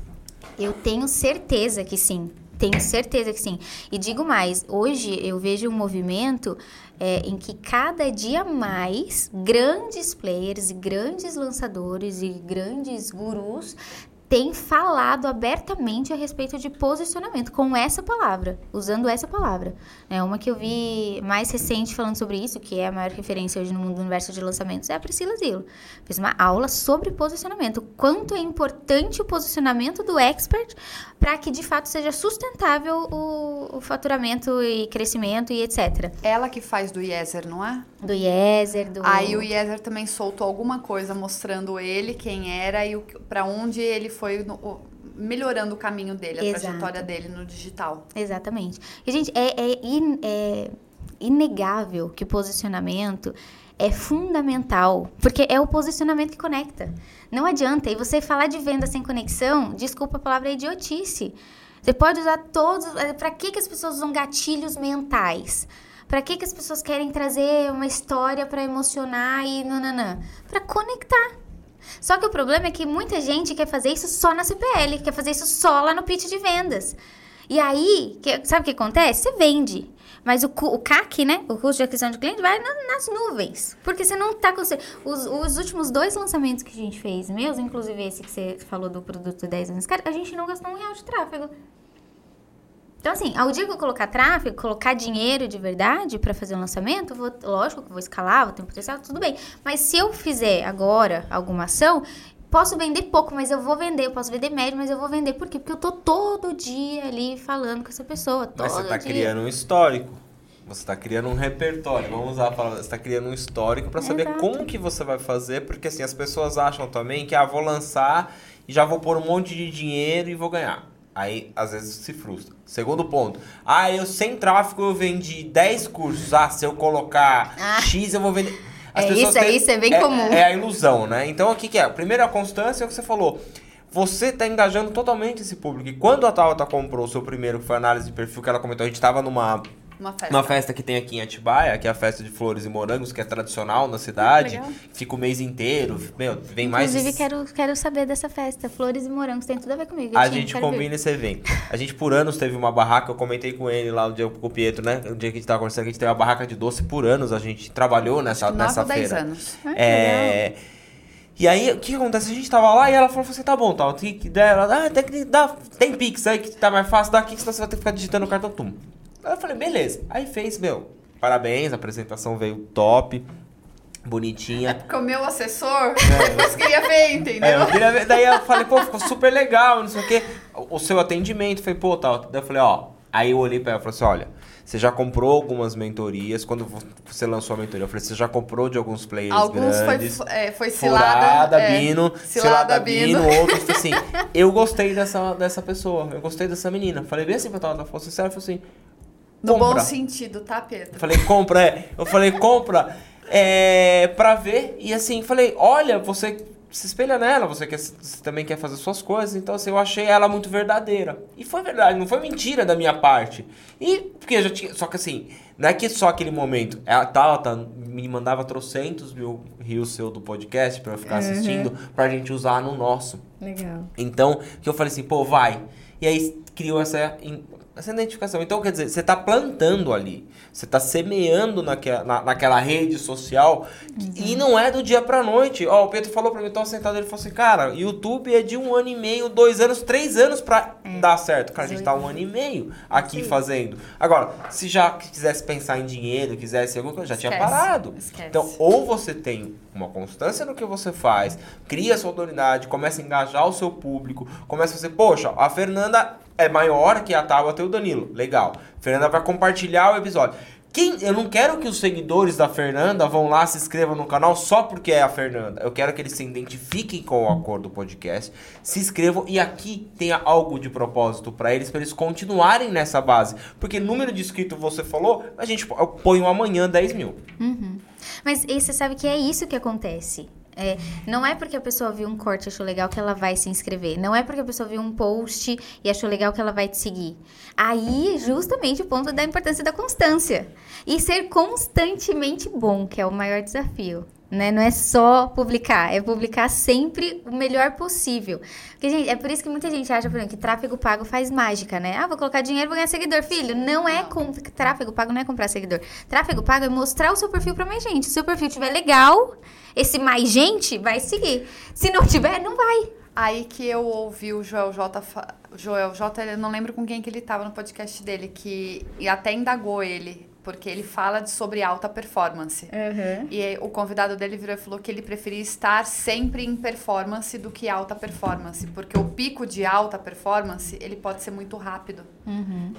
Eu tenho certeza que sim. Tenho certeza que sim. E digo mais, hoje eu vejo um movimento é, em que cada dia mais grandes players, grandes lançadores e grandes gurus têm falado abertamente a respeito de posicionamento com essa palavra, usando essa palavra. É uma que eu vi mais recente falando sobre isso, que é a maior referência hoje no mundo do universo de lançamentos, é a Priscila Zilo. Fez uma aula sobre posicionamento, quanto é importante o posicionamento do expert para que de fato seja sustentável o, o faturamento e crescimento e etc. Ela que faz do Yeser, não é? Do Yeser, do Aí o Yeser também soltou alguma coisa mostrando ele, quem era e o pra onde ele foi no- o- melhorando o caminho dele, a Exato. trajetória dele no digital. Exatamente. E, gente, é, é in- é inegável que posicionamento é fundamental, porque é o posicionamento que conecta. Não adianta. E você falar de venda sem conexão, desculpa a palavra, é idiotice. Você pode usar todos. Para que, que as pessoas usam gatilhos mentais? Para que, que as pessoas querem trazer uma história para emocionar e nananã? Para conectar. Só que o problema é que muita gente quer fazer isso só na CPL, quer fazer isso só lá no pitch de vendas. E aí, que- sabe o que acontece? Você vende. Mas o, o CAC, né? O custo de aquisição de cliente, vai na- nas nuvens. Porque você não tá com. Os, os últimos dois lançamentos que a gente fez, meus, inclusive esse que você falou do produto 10 anos, cara, a gente não gastou um real de tráfego. Então, assim, ao dia que eu colocar tráfego, colocar dinheiro de verdade para fazer o lançamento, vou, lógico que vou escalar, vou ter um potencial, tudo bem. Mas se eu fizer agora alguma ação, posso vender pouco, mas eu vou vender. Eu posso vender médio, mas eu vou vender. Por quê? Porque eu tô todo dia ali falando com essa pessoa. Todo Mas você tá dia. criando um histórico. Você tá criando um repertório. Vamos usar a palavra. Você tá criando um histórico pra saber Exato. como que você vai fazer, porque assim, as pessoas acham também que, ah, vou lançar e já vou pôr um monte de dinheiro e vou ganhar. Aí, às vezes, se frustra. Segundo ponto. Ah, eu sem tráfego eu vendi 10 cursos. Ah, se eu colocar Ah. X, eu vou vender. É isso, é isso, é bem comum. É a ilusão, né? Então, o que, que é? Primeiro, a constância é o que você falou. Você tá engajando totalmente esse público. E quando a Tabata comprou o seu primeiro, que foi a análise de perfil, que ela comentou, a gente tava numa Uma festa. uma festa que tem aqui em Atibaia, que é a festa de flores e morangos, que é tradicional na cidade. legal. Fica o mês inteiro. Meu, vem mais. Inclusive, de- quero, quero saber dessa festa. Flores e morangos, tem tudo a ver comigo. A gente quero ver. combina esse evento. A gente por anos teve uma barraca, eu comentei com ele lá o dia com o Pietro, né? O dia que a gente tava conversando, que a gente teve uma barraca de doce por anos, a gente trabalhou nessa, Nove nessa ou dez feira. anos. Ah, É. E aí, o que acontece? A gente tava lá e ela falou assim: tá bom, tal, tem que dar. Ela, ah, tem que dar. Tem Pix aí que tá mais fácil, dá aqui, senão você vai ter que ficar digitando o cartão tum. Aí eu falei, beleza. Aí fez, meu, parabéns, a apresentação veio top, bonitinha. Porque o meu assessor depois queria ver, entendeu? É, eu queria ver- daí eu falei, pô, ficou super legal, não sei o quê. O o seu atendimento, falei, pô, tal. Daí eu falei, ó. Aí eu olhei pra ela e falei assim, olha, você já comprou algumas mentorias. Quando vo- você lançou a mentoria, eu falei, você já comprou de alguns players Alguns foi, grandes. é, foi cilada. É, Bino, Cilada, Bino. outros. Falei assim, eu gostei dessa, dessa pessoa, eu gostei dessa menina. Falei bem assim pra ela, ela falou sincero, falei assim, No bom sentido, tá, Pedro? Eu falei, compra, é. Eu falei, compra é, pra ver. E assim, falei, olha, você se espelha nela, você, quer, você também quer fazer suas coisas. Então, assim, eu achei ela muito verdadeira. E foi verdade, não foi mentira da minha parte. E, porque eu já tinha. Só que assim, não é que só aquele momento. Ela tá, tá, me mandava trocentos mil rios seu do podcast pra eu ficar assistindo, pra gente usar no nosso. Legal. Então, que eu falei assim, pô, vai. E aí criou essa, essa identificação. Então, quer dizer, você tá plantando ali. Você tá semeando naquela, na, naquela rede social. E não é do dia pra noite. Ó, o Pedro falou pra mim, eu tava sentado, ele falou assim, cara, YouTube é de um ano e meio, dois anos, três anos pra dar certo. Cara, a gente tá um ano e meio aqui fazendo. Agora, se já quisesse pensar em dinheiro, quisesse alguma coisa, já tinha Esquece. parado. Esquece. Então, ou você tem uma constância no que você faz, cria sua autoridade, começa a engajar o seu público, começa a você, poxa, a Fernanda é maior que a Tabata e o Danilo. Legal. Fernanda vai compartilhar o episódio. Quem, eu não quero que os seguidores da Fernanda vão lá, se inscrevam no canal só porque é a Fernanda. Eu quero que eles se identifiquem com a cor do podcast, se inscrevam e aqui tenha algo de propósito pra eles, pra eles continuarem nessa base. Porque número de inscritos você falou, a gente ponho amanhã 10 mil. Mas e você sabe que é isso que acontece. É, não é porque a pessoa viu um corte e achou legal que ela vai se inscrever. Não é porque a pessoa viu um post e achou legal que ela vai te seguir. Aí, justamente, o ponto da importância da constância. E ser constantemente bom, que é o maior desafio. Né? Não é só publicar, é publicar sempre o melhor possível. Porque, gente, é por isso que muita gente acha, por exemplo, que tráfego pago faz mágica, né? Ah, vou colocar dinheiro, vou ganhar seguidor. Filho, não é com... tráfego pago não é comprar seguidor. Tráfego pago é mostrar o seu perfil pra mais gente. Se o seu perfil tiver legal, esse mais gente vai seguir. Se não tiver, não vai. Aí que eu ouvi o Joel J. Joel J, eu não lembro com quem que ele tava no podcast dele, que e até indagou ele, porque ele fala de- sobre alta performance. E aí, o convidado dele virou e falou que ele preferia estar sempre em performance do que alta performance, porque o pico de alta performance ele pode ser muito rápido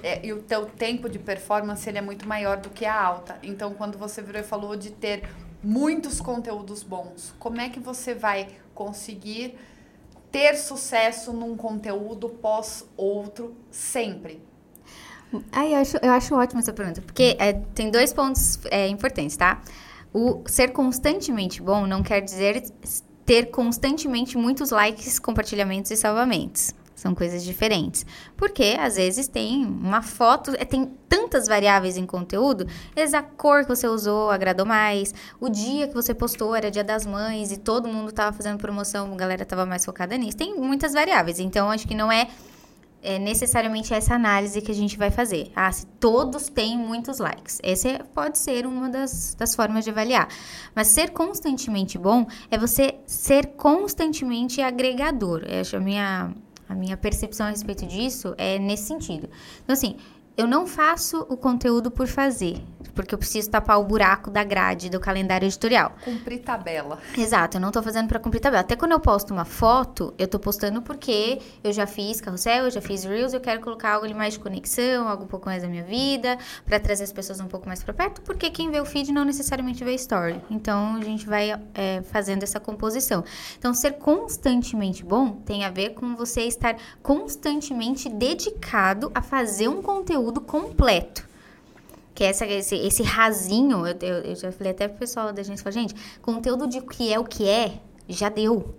É, e o teu tempo de performance ele é muito maior do que a alta. Então, quando você virou e falou de ter muitos conteúdos bons, como é que você vai conseguir ter sucesso num conteúdo pós outro sempre? Ai, eu acho, eu acho ótima essa pergunta, porque é, tem dois pontos é, importantes, tá? O ser constantemente bom não quer dizer ter constantemente muitos likes, compartilhamentos e salvamentos. São coisas diferentes. Porque, às vezes, tem uma foto, é, tem tantas variáveis em conteúdo, às a cor que você usou agradou mais, o dia que você postou era dia das mães e todo mundo tava fazendo promoção, a galera tava mais focada nisso. Tem muitas variáveis, então acho que não é é necessariamente essa análise que a gente vai fazer. Ah, se todos têm muitos likes. Essa pode ser uma das, das formas de avaliar. Mas ser constantemente bom é você ser constantemente agregador. Eu acho a minha, a minha percepção a respeito disso é nesse sentido. Então, assim, eu não faço o conteúdo por fazer porque eu preciso tapar o buraco da grade do calendário editorial. Cumprir tabela. Exato, eu não tô fazendo para cumprir tabela. Até quando eu posto uma foto, eu tô postando porque eu já fiz carrossel, eu já fiz reels, eu quero colocar algo ali mais de conexão, algo um pouco mais da minha vida, para trazer as pessoas um pouco mais para perto, porque quem vê o feed não necessariamente vê story. Então a gente vai é, fazendo essa composição. Então ser constantemente bom tem a ver com você estar constantemente dedicado a fazer um conteúdo completo que é essa, esse, esse rasinho, eu, eu, eu, já falei até pro pessoal da gente, gente, conteúdo de o que é o que é, já deu,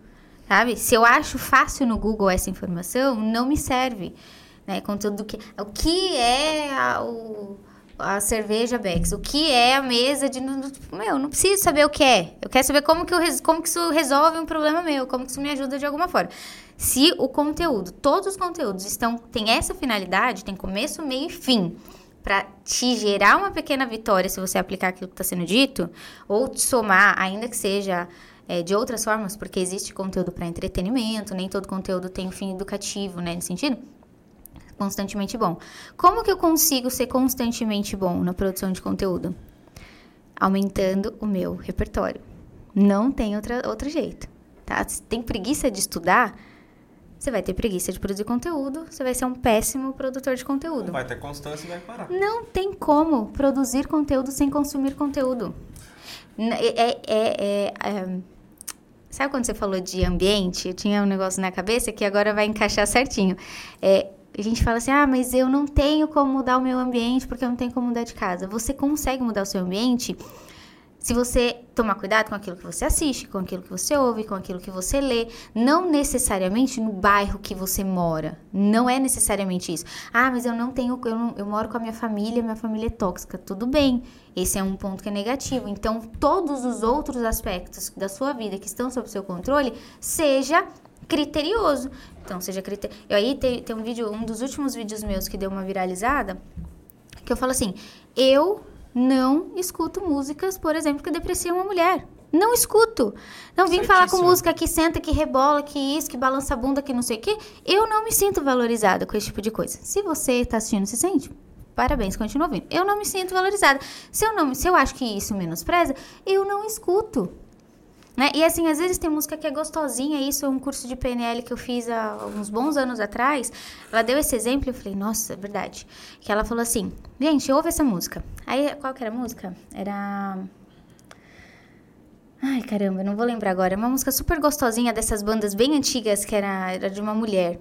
sabe? Se eu acho fácil no Google essa informação, não me serve, né? Conteúdo do que, o que é a, o, a cerveja Bex, o que é a mesa de, meu, não preciso saber o que é, eu quero saber como que, eu, como que isso resolve um problema meu, como que isso me ajuda de alguma forma. Se o conteúdo, todos os conteúdos estão, tem essa finalidade, tem começo, meio e fim, para te gerar uma pequena vitória se você aplicar aquilo que está sendo dito, ou te somar, ainda que seja é, de outras formas, porque existe conteúdo para entretenimento, nem todo conteúdo tem um fim educativo, né, nesse sentido. Constantemente bom. Como que eu consigo ser constantemente bom na produção de conteúdo? Aumentando o meu repertório. Não tem outra, outro jeito, tá? Se tem preguiça de estudar, você vai ter preguiça de produzir conteúdo, você vai ser um péssimo produtor de conteúdo. Não vai ter constância e vai parar. Não tem como produzir conteúdo sem consumir conteúdo. É, é, é, é, sabe quando você falou de ambiente? Eu tinha um negócio na cabeça que agora vai encaixar certinho. É, a gente fala assim, ah, mas eu não tenho como mudar o meu ambiente porque eu não tenho como mudar de casa. Você consegue mudar o seu ambiente se você tomar cuidado com aquilo que você assiste, com aquilo que você ouve, com aquilo que você lê, não necessariamente no bairro que você mora. Não é necessariamente isso. Ah, mas eu não tenho, eu, não, eu moro com a minha família, minha família é tóxica. Tudo bem. Esse é um ponto que é negativo. Então, todos os outros aspectos da sua vida que estão sob seu controle, seja criterioso. Então, seja criterioso. Aí tem, tem um vídeo, um dos últimos vídeos meus que deu uma viralizada, que eu falo assim: eu não escuto músicas, por exemplo, que depreciam uma mulher. Não escuto. Não vim falar com música que senta, que rebola, que isso, que balança a bunda, que não sei o quê. Eu não me sinto valorizada com esse tipo de coisa. Se você está assistindo se sente, parabéns, continua ouvindo. Eu não me sinto valorizada. Se eu, não, se eu acho que isso menospreza, eu não escuto. Né? E assim, às vezes tem música que é gostosinha, isso é um curso de PNL que eu fiz há uns bons anos atrás. Ela deu esse exemplo e eu falei, nossa, é verdade. Que ela falou assim, gente, ouve essa música. Aí, qual que era a música? Era... Ai, caramba, não vou lembrar agora. É uma música super gostosinha dessas bandas bem antigas, que era, era de uma mulher.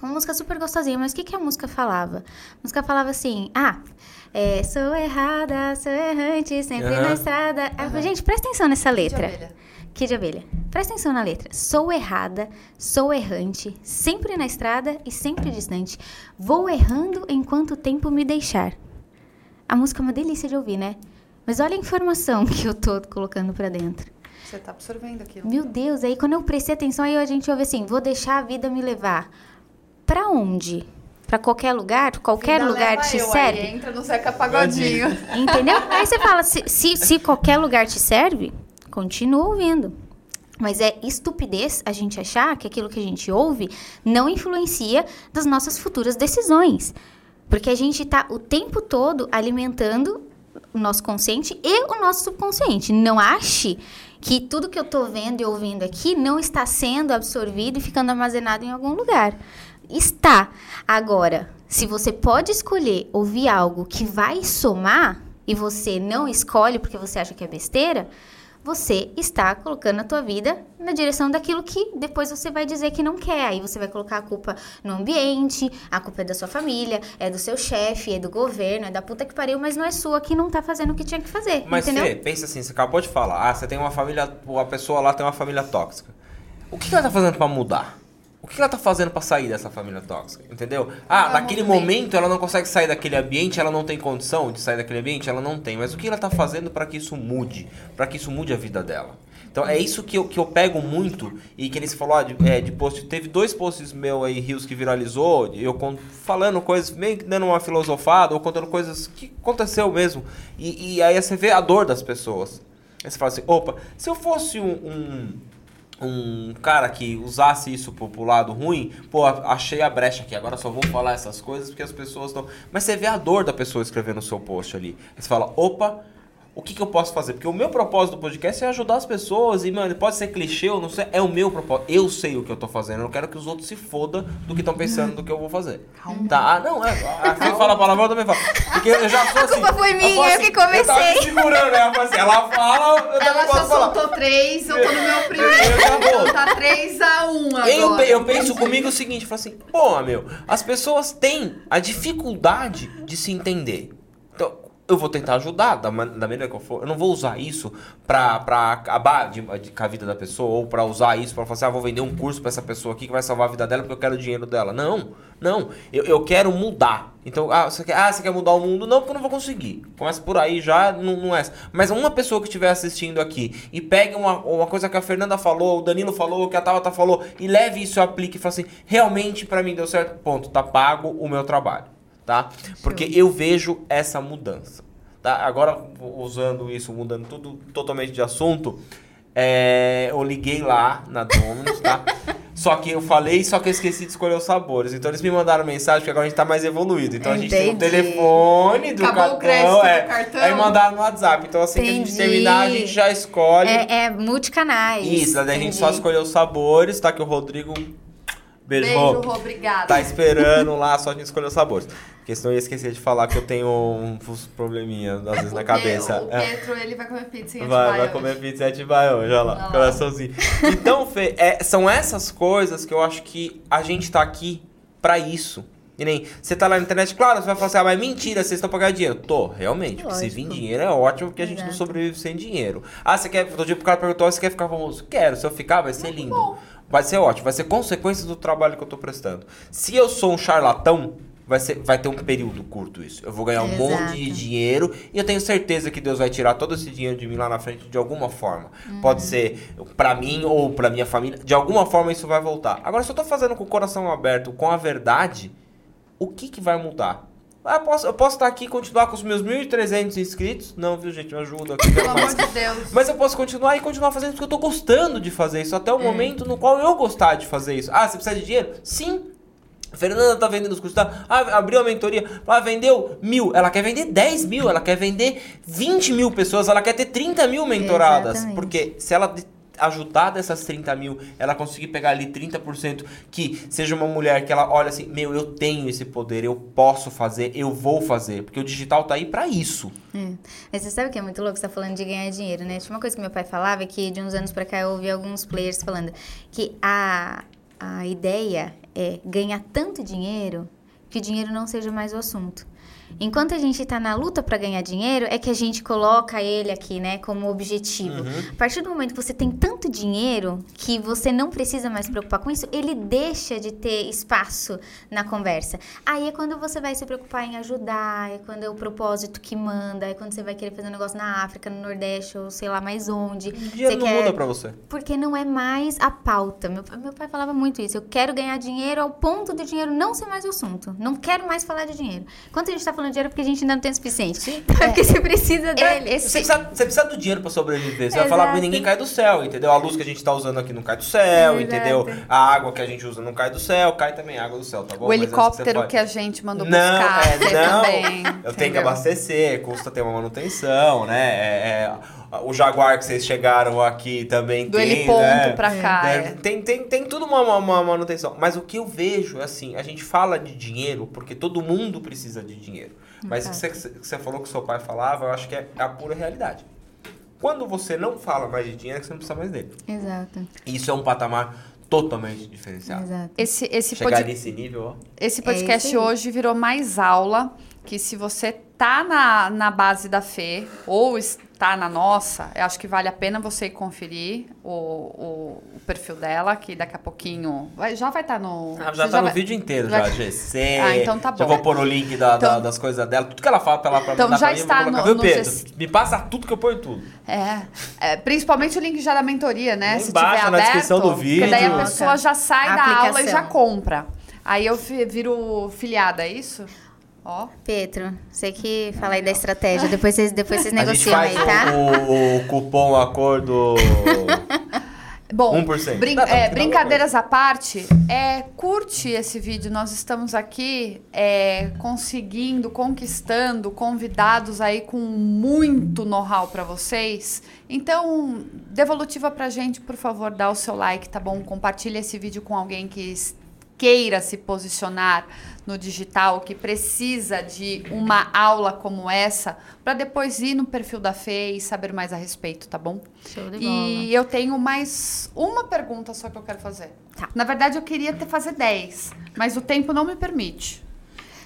Uma música super gostosinha, mas o que, que a música falava? A música falava assim, ah... É, sou errada, sou errante, sempre uhum. na estrada. Uhum. Gente, presta atenção nessa letra. Kid Kid abelha. Presta atenção na letra. Sou errada, sou errante, sempre na estrada e sempre distante. Vou errando enquanto o tempo me deixar. A música é uma delícia de ouvir, né? Mas olha a informação que eu tô colocando para dentro. Você tá absorvendo aquilo. Meu Deus, aí quando eu prestei atenção, aí a gente ouve assim: vou deixar a vida me levar. Para onde? Para qualquer lugar, qualquer lugar te eu, serve. Aí entra no Zeca Pagodinho. Entendeu? aí você fala, se, se, se qualquer lugar te serve, continua ouvindo. Mas é estupidez a gente achar que aquilo que a gente ouve não influencia das nossas futuras decisões. Porque a gente está o tempo todo alimentando o nosso consciente e o nosso subconsciente. Não ache que tudo que eu estou vendo e ouvindo aqui não está sendo absorvido e ficando armazenado em algum lugar está. Agora, se você pode escolher ouvir algo que vai somar e você não escolhe porque você acha que é besteira, você está colocando a tua vida na direção daquilo que depois você vai dizer que não quer. Aí você vai colocar a culpa no ambiente, a culpa é da sua família, é do seu chefe, é do governo, é da puta que pariu, mas não é sua que não tá fazendo o que tinha que fazer. Mas entendeu? Fê, pensa assim, você acabou de falar, ah, você tem uma família, a pessoa lá tem uma família tóxica. O que ela tá fazendo para mudar? O que ela tá fazendo para sair dessa família tóxica? Entendeu? Ah, naquele momento ela não consegue sair daquele ambiente, ela não tem condição de sair daquele ambiente, ela não tem. Mas o que ela tá fazendo para que isso mude? Para que isso mude a vida dela? Então é isso que eu, que eu pego muito e que eles falou ah, de, é, de post. Teve dois posts meu aí, Rios, que viralizou, eu falando coisas, meio que dando uma filosofada, ou contando coisas que aconteceu mesmo. E, e aí você vê a dor das pessoas. Aí você fala assim, opa, se eu fosse um, um um cara que usasse isso pro, pro lado ruim, pô, achei a brecha aqui, agora só vou falar essas coisas porque as pessoas estão. Mas você vê a dor da pessoa escrevendo o seu post ali. Você fala, opa, o que, que eu posso fazer? Porque o meu propósito do podcast é ajudar as pessoas e, mano, pode ser clichê ou não sei, é o meu propósito. Eu sei o que eu tô fazendo, eu não quero que os outros se fodam do que estão pensando do que eu vou fazer. Tá? Ah, não, é. Quem fala a palavra eu também falo. Porque eu já sou assim. culpa foi minha, falo eu que comecei. Eu tava me segurando, né? Eu falo assim, ela fala, eu também Ela posso falar. soltou três, eu tô no meu primeiro. Eu. Então tá 3 a 1 agora. Eu, eu penso comigo o seguinte, eu falo assim, pô, meu, as pessoas têm a dificuldade de se entender. Eu vou tentar ajudar da, da maneira que eu for. Eu não vou usar isso pra, pra acabar de, de- com a vida da pessoa, ou pra usar isso pra falar assim, ah, vou vender um curso pra essa pessoa aqui que vai salvar a vida dela porque eu quero o dinheiro dela. Não, não. Eu, eu quero mudar. Então, ah você, quer, ah, você quer mudar o mundo? Não, porque eu não vou conseguir. Começa por aí já, não, não é. Mas uma pessoa que estiver assistindo aqui e pegue uma, uma coisa que a Fernanda falou, o Danilo falou, que a Tabata falou, e leve isso e aplique e fale assim, realmente pra mim deu certo, ponto, tá pago o meu trabalho, tá? Porque eu vejo essa mudança, tá? Agora, usando isso, mudando tudo totalmente de assunto, é, eu liguei lá na Domino's, tá? Só que eu falei, só que eu esqueci de escolher os sabores. Então eles me mandaram mensagem, porque agora a gente tá mais evoluído. Então a gente tem o Entendi. telefone do Acabou o cartão. crédito do é, cartão. Aí mandaram no WhatsApp. Então assim que a gente Entendi. terminar, a gente já escolhe. É, é multicanais. Isso, daí a gente Entendi. só escolheu os sabores, tá? Que o Rodrigo. Beijo, Beijo, Rô. Rô, obrigada. Tá esperando lá, só a gente escolher os sabores. Porque senão eu ia esquecer de falar que eu tenho uns probleminhas, às vezes, na O cabeça. Pe- O É. Pedro, ele vai comer pizza em Vai, vai hoje. comer pizza e Atibaia hoje, olha lá, Olha lá. coraçãozinho. Então, Fê, é, são essas coisas que eu acho que a gente tá aqui pra isso. E nem, você tá lá na internet, claro, você vai falar assim, ah, mas mentira, vocês estão pra ganhar dinheiro. Tô, realmente, porque se vir Lógico. dinheiro é ótimo, porque a gente não sobrevive sem dinheiro. Ah, você quer, todo dia o cara perguntou, "Ah, você quer ficar famoso? Quero, se eu ficar vai ser lindo. Vai ser ótimo, vai ser consequência do trabalho que eu tô prestando. Se eu sou um charlatão, vai, ser, vai ter um período curto isso. Eu vou ganhar um monte de Exato. dinheiro e eu tenho certeza que Deus vai tirar todo esse dinheiro de mim lá na frente de alguma forma. Uhum. Pode ser pra mim ou pra minha família, de alguma forma isso vai voltar. Agora, se eu tô fazendo com o coração aberto, com a verdade, o que que vai mudar? Ah, eu posso, eu posso estar aqui e continuar com os meus 1.300 inscritos? Não, viu, gente? Me ajuda aqui. Pelo amor de Deus. Mas eu posso continuar e continuar fazendo porque eu tô gostando de fazer isso até o momento no qual eu gostar de fazer isso. Ah, você precisa de dinheiro? Sim. A Fernanda tá vendendo os cursos, tá? Ah, abriu a mentoria. Ah, vendeu mil. Ela quer vender 10 mil. Ela quer vender 20 mil pessoas. Ela quer ter 30 mil mentoradas. Exatamente. Porque se ela ajudar dessas 30 mil, ela conseguir pegar ali 30%, que seja uma mulher que ela olha assim, meu, eu tenho esse poder, eu posso fazer, eu vou fazer. Porque o digital tá aí pra isso. É. Mas você sabe que é muito louco? Você tá falando de ganhar dinheiro, né? Tinha uma coisa que meu pai falava, que de uns anos pra cá eu ouvi alguns players falando que a, a ideia é ganhar tanto dinheiro que dinheiro não seja mais o assunto. Enquanto a gente tá na luta pra ganhar dinheiro, é que a gente coloca ele aqui, né, como objetivo. A partir do momento que você tem tanto dinheiro que você não precisa mais se preocupar com isso, ele deixa de ter espaço na conversa. Aí é quando você vai se preocupar em ajudar, é quando é o propósito que manda, é quando você vai querer fazer um negócio na África, no Nordeste, ou sei lá mais onde. O dinheiro Você não quer- muda pra você. Porque não é mais a pauta. Meu, meu pai falava muito isso. Eu quero ganhar dinheiro ao ponto do dinheiro não ser mais o assunto. Não quero mais falar de dinheiro. Quando a gente tá falando dinheiro é porque a gente ainda não tem o suficiente. Sim. É porque você precisa dele. esse- Você precisa, você precisa do dinheiro pra sobreviver. Você vai falar, mas ninguém cai do céu, entendeu? A luz que a gente tá usando aqui não cai do céu, Exato. entendeu? A água que a gente usa não cai do céu, cai também a água do céu, tá bom? O Mas essa helicóptero você que a gente mandou Não, buscar, é, não. também. Eu tenho que entendeu? abastecer, custa ter uma manutenção, né? É, é, o Jaguar que vocês chegaram aqui também Do tem, heliponto né? pra cá. É, é. Tem, tem, tem tudo uma, uma- uma manutenção. Mas o que eu vejo é assim, a gente fala de dinheiro porque todo mundo precisa de dinheiro. Mas o que você, que você falou que seu pai falava, eu acho que é a pura realidade. Quando você não fala mais de dinheiro, é que você não precisa mais dele. Exato. E Isso é um patamar totalmente diferenciado. Exato. Esse, esse, Chegar pod- nesse nível, ó. esse É podcast isso aí. hoje virou mais aula que se você tá na, na base da Fê ou está na nossa, eu acho que vale a pena você ir conferir o, o, o perfil dela, que daqui a pouquinho vai- já vai estar no... Ah, já tá no vai- vídeo inteiro, vai- já, GC. Ah, então tá Já bom. vou pôr o link da, da- Então- das coisas dela. Tudo que ela fala pra ela pra Então já pra mim, está no- Viu, no Pedro? GC. Me passa tudo que eu ponho tudo. É, é, principalmente o link já da mentoria, né? Lá Se embaixo, tiver na aberto, descrição do Porque daí a vídeo. pessoa já sai A da aula e aplicação. já compra. Aí eu vi- viro filiada, é isso? Ó. Petro, você que fala aí da estratégia. Depois vocês, depois vocês negociam aí, tá? o, o cupom acordo. Bom, 1%. brin- é, brincadeiras à parte, é, curte esse vídeo. Nós estamos aqui é, conseguindo, conquistando convidados aí com muito know-how para vocês. Então, devolutiva pra gente, por favor, dá o seu like, tá bom? Compartilha esse vídeo com alguém que queira se posicionar no digital, que precisa de uma aula como essa, para depois ir no perfil da Fê e saber mais a respeito, tá bom? Show de bola. E eu tenho mais uma pergunta só que eu quero fazer. Tá. Na verdade, eu queria ter fazer 10, mas o tempo não me permite.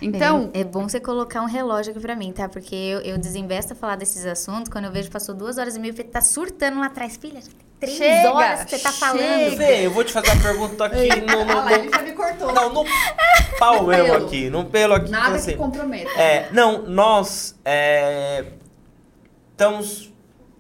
Então, É, é bom você colocar um relógio aqui pra mim, tá? Porque eu, eu desinvesto a falar desses assuntos. Quando eu vejo que passou duas horas e meia, tá surtando lá atrás. Filha, já tem três Chega, horas que você tá falando. Fê, eu vou te fazer uma pergunta aqui no, no, no, já me cortou. não, no pau mesmo pelo. aqui, no pelo aqui. Nada então, que assim, comprometa. É, não, nós é, estamos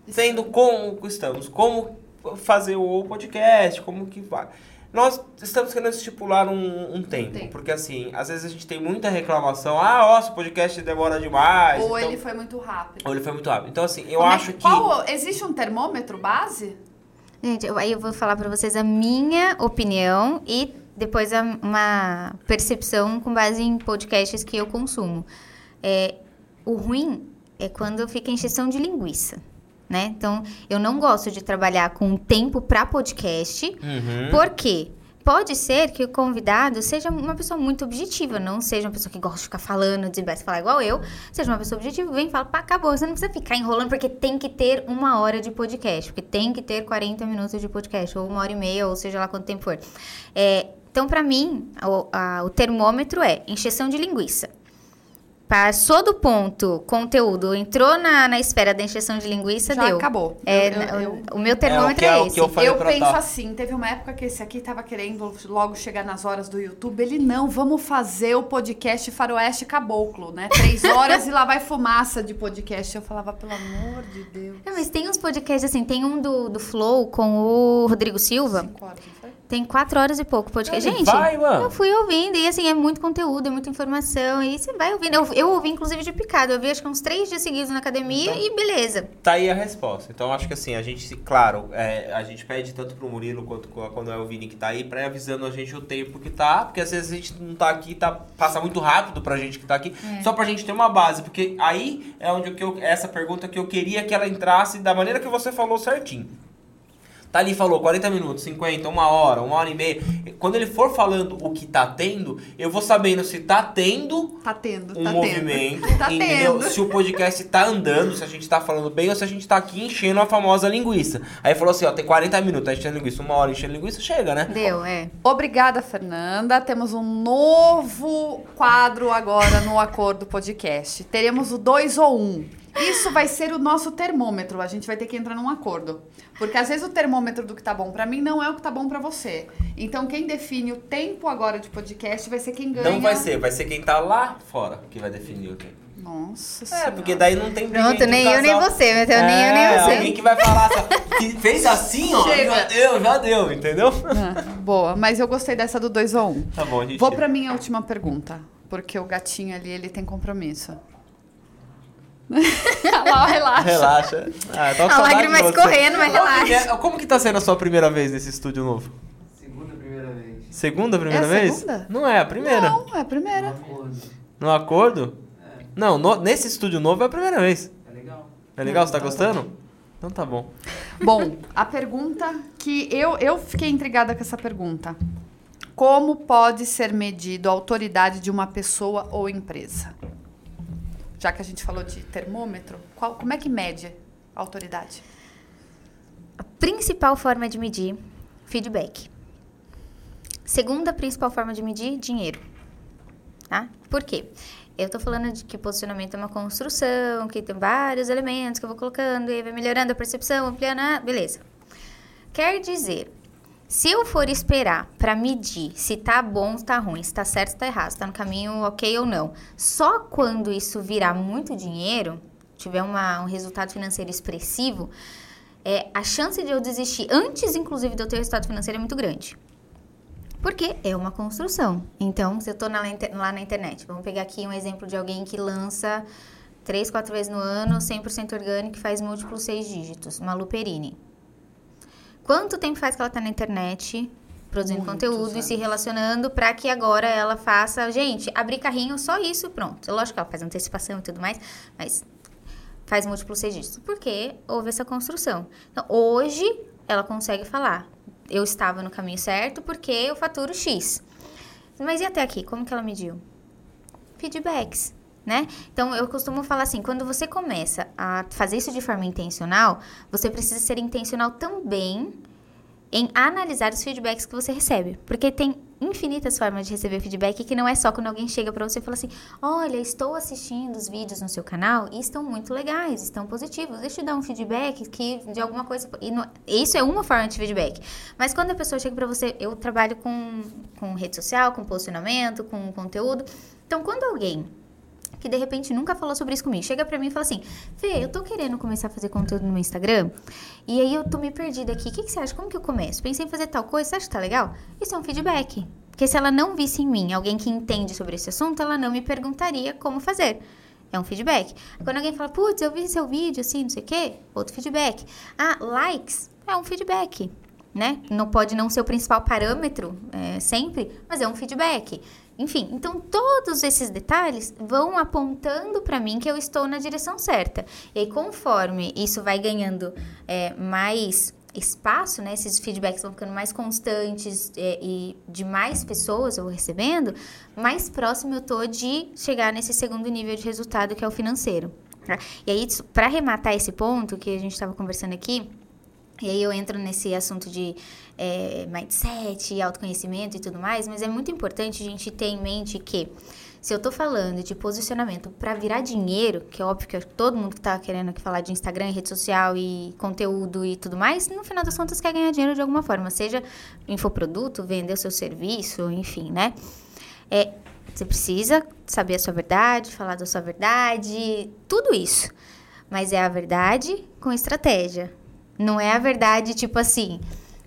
vendo como estamos, como fazer o podcast, como que vai. Nós estamos querendo estipular um, um tempo, Tempo. porque assim, às vezes a gente tem muita reclamação, ah, ó, esse podcast demora demais. Ou então- ele foi muito rápido. ou ele foi muito rápido. Então assim, eu Como é acho que... Qual, existe um termômetro base? Gente, eu- aí eu vou falar pra vocês a minha opinião e depois a- uma percepção com base em podcasts que eu consumo. É, o ruim é quando fica encheção de linguiça, né? Então, eu não gosto de trabalhar com tempo pra podcast, Uhum. por quê? Pode ser que o convidado seja uma pessoa muito objetiva, não seja uma pessoa que gosta de ficar falando, desinveste falar igual eu, seja uma pessoa objetiva, vem e fala, pá, acabou. Você não precisa ficar enrolando porque tem que ter uma hora de podcast, porque tem que ter 40 minutos de podcast, ou uma hora e meia, ou seja lá quanto tempo for. É, então, pra mim, o, a- o termômetro é encheção de linguiça. Passou do ponto, conteúdo, entrou na, na esfera da encheção de linguiça, Já deu. acabou. É, Eu- eu- eu- o meu termômetro é é, o que esse. eu eu penso Tá. assim, teve uma época que esse aqui tava querendo logo chegar nas horas do YouTube. Ele, não, vamos fazer o podcast Faroeste Caboclo, né? Três horas e lá vai fumaça de podcast. Eu falava, pelo amor de Deus. Não, mas tem uns podcasts assim, tem um do, do Flow com o Rodrigo Silva. Cinco horas? Tem quatro horas e pouco podcast. Ele Gente, vai, mano. eu fui ouvindo e assim, é muito conteúdo, é muita informação. E você vai ouvindo. Eu, eu ouvi, inclusive, de picado. Eu vi acho que uns três dias seguidos na academia e beleza. Tá aí a resposta. Então acho que assim, a gente, claro, é, a gente pede tanto pro Murilo quanto quando é o Vini que tá aí, pra ir avisando a gente o tempo que tá, porque às vezes a gente não tá aqui, tá, passa muito rápido pra gente que tá aqui, só pra gente ter uma base, porque aí é onde eu, essa pergunta que eu queria que ela entrasse da maneira que você falou certinho. Tá ali falou 40 minutos, 50, uma hora, uma hora e meia. Quando ele for falando o que tá tendo, eu vou sabendo se tá tendo Tá tendo, um tá movimento, tendo. Tá entendeu? tendo. Se o podcast tá andando, se a gente tá falando bem ou se a gente tá aqui enchendo a famosa linguiça. Aí falou assim, ó, tem 40 minutos, tá enchendo linguiça, uma hora enchendo linguiça, chega, né? Deu, é. Obrigada, Fernanda. Temos um novo quadro agora no Acordo Podcast. Teremos o 2 ou 1. Um. Isso vai ser o nosso termômetro. A gente vai ter que entrar num acordo. Porque às vezes o termômetro do que tá bom pra mim não é o que tá bom pra você. Então quem define o tempo agora de podcast vai ser quem ganha. Não vai ser, vai ser quem tá lá fora que vai definir o tempo. Nossa É, Senhora. porque daí não tem Pronto, nem eu nem você, mas eu nem eu É, nem você. alguém que vai falar que fez assim, ó, Chega. já deu, já deu, entendeu? Ah, boa, mas eu gostei dessa do 2 ou 1. Um. Tá bom, a gente... Vou pra minha última pergunta. Porque o gatinho ali, ele tem compromisso. Lá, relaxa. Relaxa. Ah, A lágrima escorrendo, mas que relaxa. é- Como que tá sendo a sua primeira vez nesse estúdio novo? Segunda primeira vez. Segunda primeira É a vez? segunda? Não é, a primeira. Não, é a primeira. Acordo. No acordo? Não, no- nesse estúdio novo é a primeira vez. É legal. É legal? Você tá gostando? Então tá bom. Bom, a pergunta que eu, eu fiquei intrigada com essa pergunta. Como pode ser medido a autoridade de uma pessoa ou empresa? Já que a gente falou de termômetro, qual, como é que mede a autoridade? A principal forma de medir, feedback. Segunda principal forma de medir, dinheiro. Tá? Por quê? Eu tô falando de que posicionamento é uma construção, que tem vários elementos que eu vou colocando e vai melhorando a percepção, ampliando, ah, beleza. Quer dizer, se eu for esperar para medir se tá bom tá ruim, se tá certo tá errado, se tá no caminho ok ou não, só quando isso virar muito dinheiro, tiver uma- um resultado financeiro expressivo, é, a chance de eu desistir antes, inclusive, de eu ter resultado financeiro é muito grande. Porque é uma construção. Então, se eu tô na, lá na internet, vamos pegar aqui um exemplo de alguém que lança três, quatro vezes no ano, 100% orgânico, e faz múltiplos seis dígitos, uma Luperini. Quanto tempo faz que ela tá na internet produzindo conteúdo e se relacionando para que agora ela faça, gente, abrir carrinho, só isso, pronto. Lógico que ela faz antecipação e tudo mais, mas faz múltiplos registros, porque houve essa construção. Então, hoje ela consegue falar, eu estava no caminho certo porque eu faturo X. Mas e até aqui, como que ela mediu? Feedbacks, né? Então, eu costumo falar assim, quando você começa a fazer isso de forma intencional, você precisa ser intencional também em analisar os feedbacks que você recebe. Porque tem infinitas formas de receber feedback que não é só quando alguém chega para você e fala assim: Olha, estou assistindo os vídeos no seu canal e estão muito legais, estão positivos. Deixa eu dar um feedback que de alguma coisa. Não- isso é uma forma de feedback. Mas quando a pessoa chega para você, eu trabalho com, com rede social, com posicionamento, com conteúdo. Então, quando alguém que de repente nunca falou sobre isso comigo. Chega pra mim e fala assim: Fê, eu tô querendo começar a fazer conteúdo no meu Instagram e aí eu tô meio perdida aqui. O que, que você acha? Como que eu começo? Pensei em fazer tal coisa, você acha que tá legal? Isso é um feedback. Porque se ela não visse em mim alguém que entende sobre esse assunto, ela não me perguntaria como fazer. É um feedback. Quando alguém fala, putz, eu vi seu vídeo assim, não sei o quê, outro feedback. Ah, likes é um feedback. Né? Não pode não ser o principal parâmetro é, sempre, mas é um feedback. Enfim, então todos esses detalhes vão apontando para mim que eu estou na direção certa. E aí, conforme isso vai ganhando é, mais espaço, né? Esses feedbacks vão ficando mais constantes é, e de mais pessoas eu vou recebendo, mais próximo eu tô de chegar nesse segundo nível de resultado que é o financeiro. tá? E aí, para arrematar esse ponto que a gente estava conversando aqui, e aí eu entro nesse assunto de é, mindset, autoconhecimento e tudo mais, mas é muito importante a gente ter em mente que se eu tô falando de posicionamento para virar dinheiro, que é óbvio que todo mundo que tá querendo falar de Instagram, rede social e conteúdo e tudo mais, no final das contas quer ganhar dinheiro de alguma forma, seja infoproduto, vender o seu serviço, enfim, né? É, você precisa saber a sua verdade, falar da sua verdade, tudo isso. Mas é a verdade com estratégia. Não é a verdade tipo assim,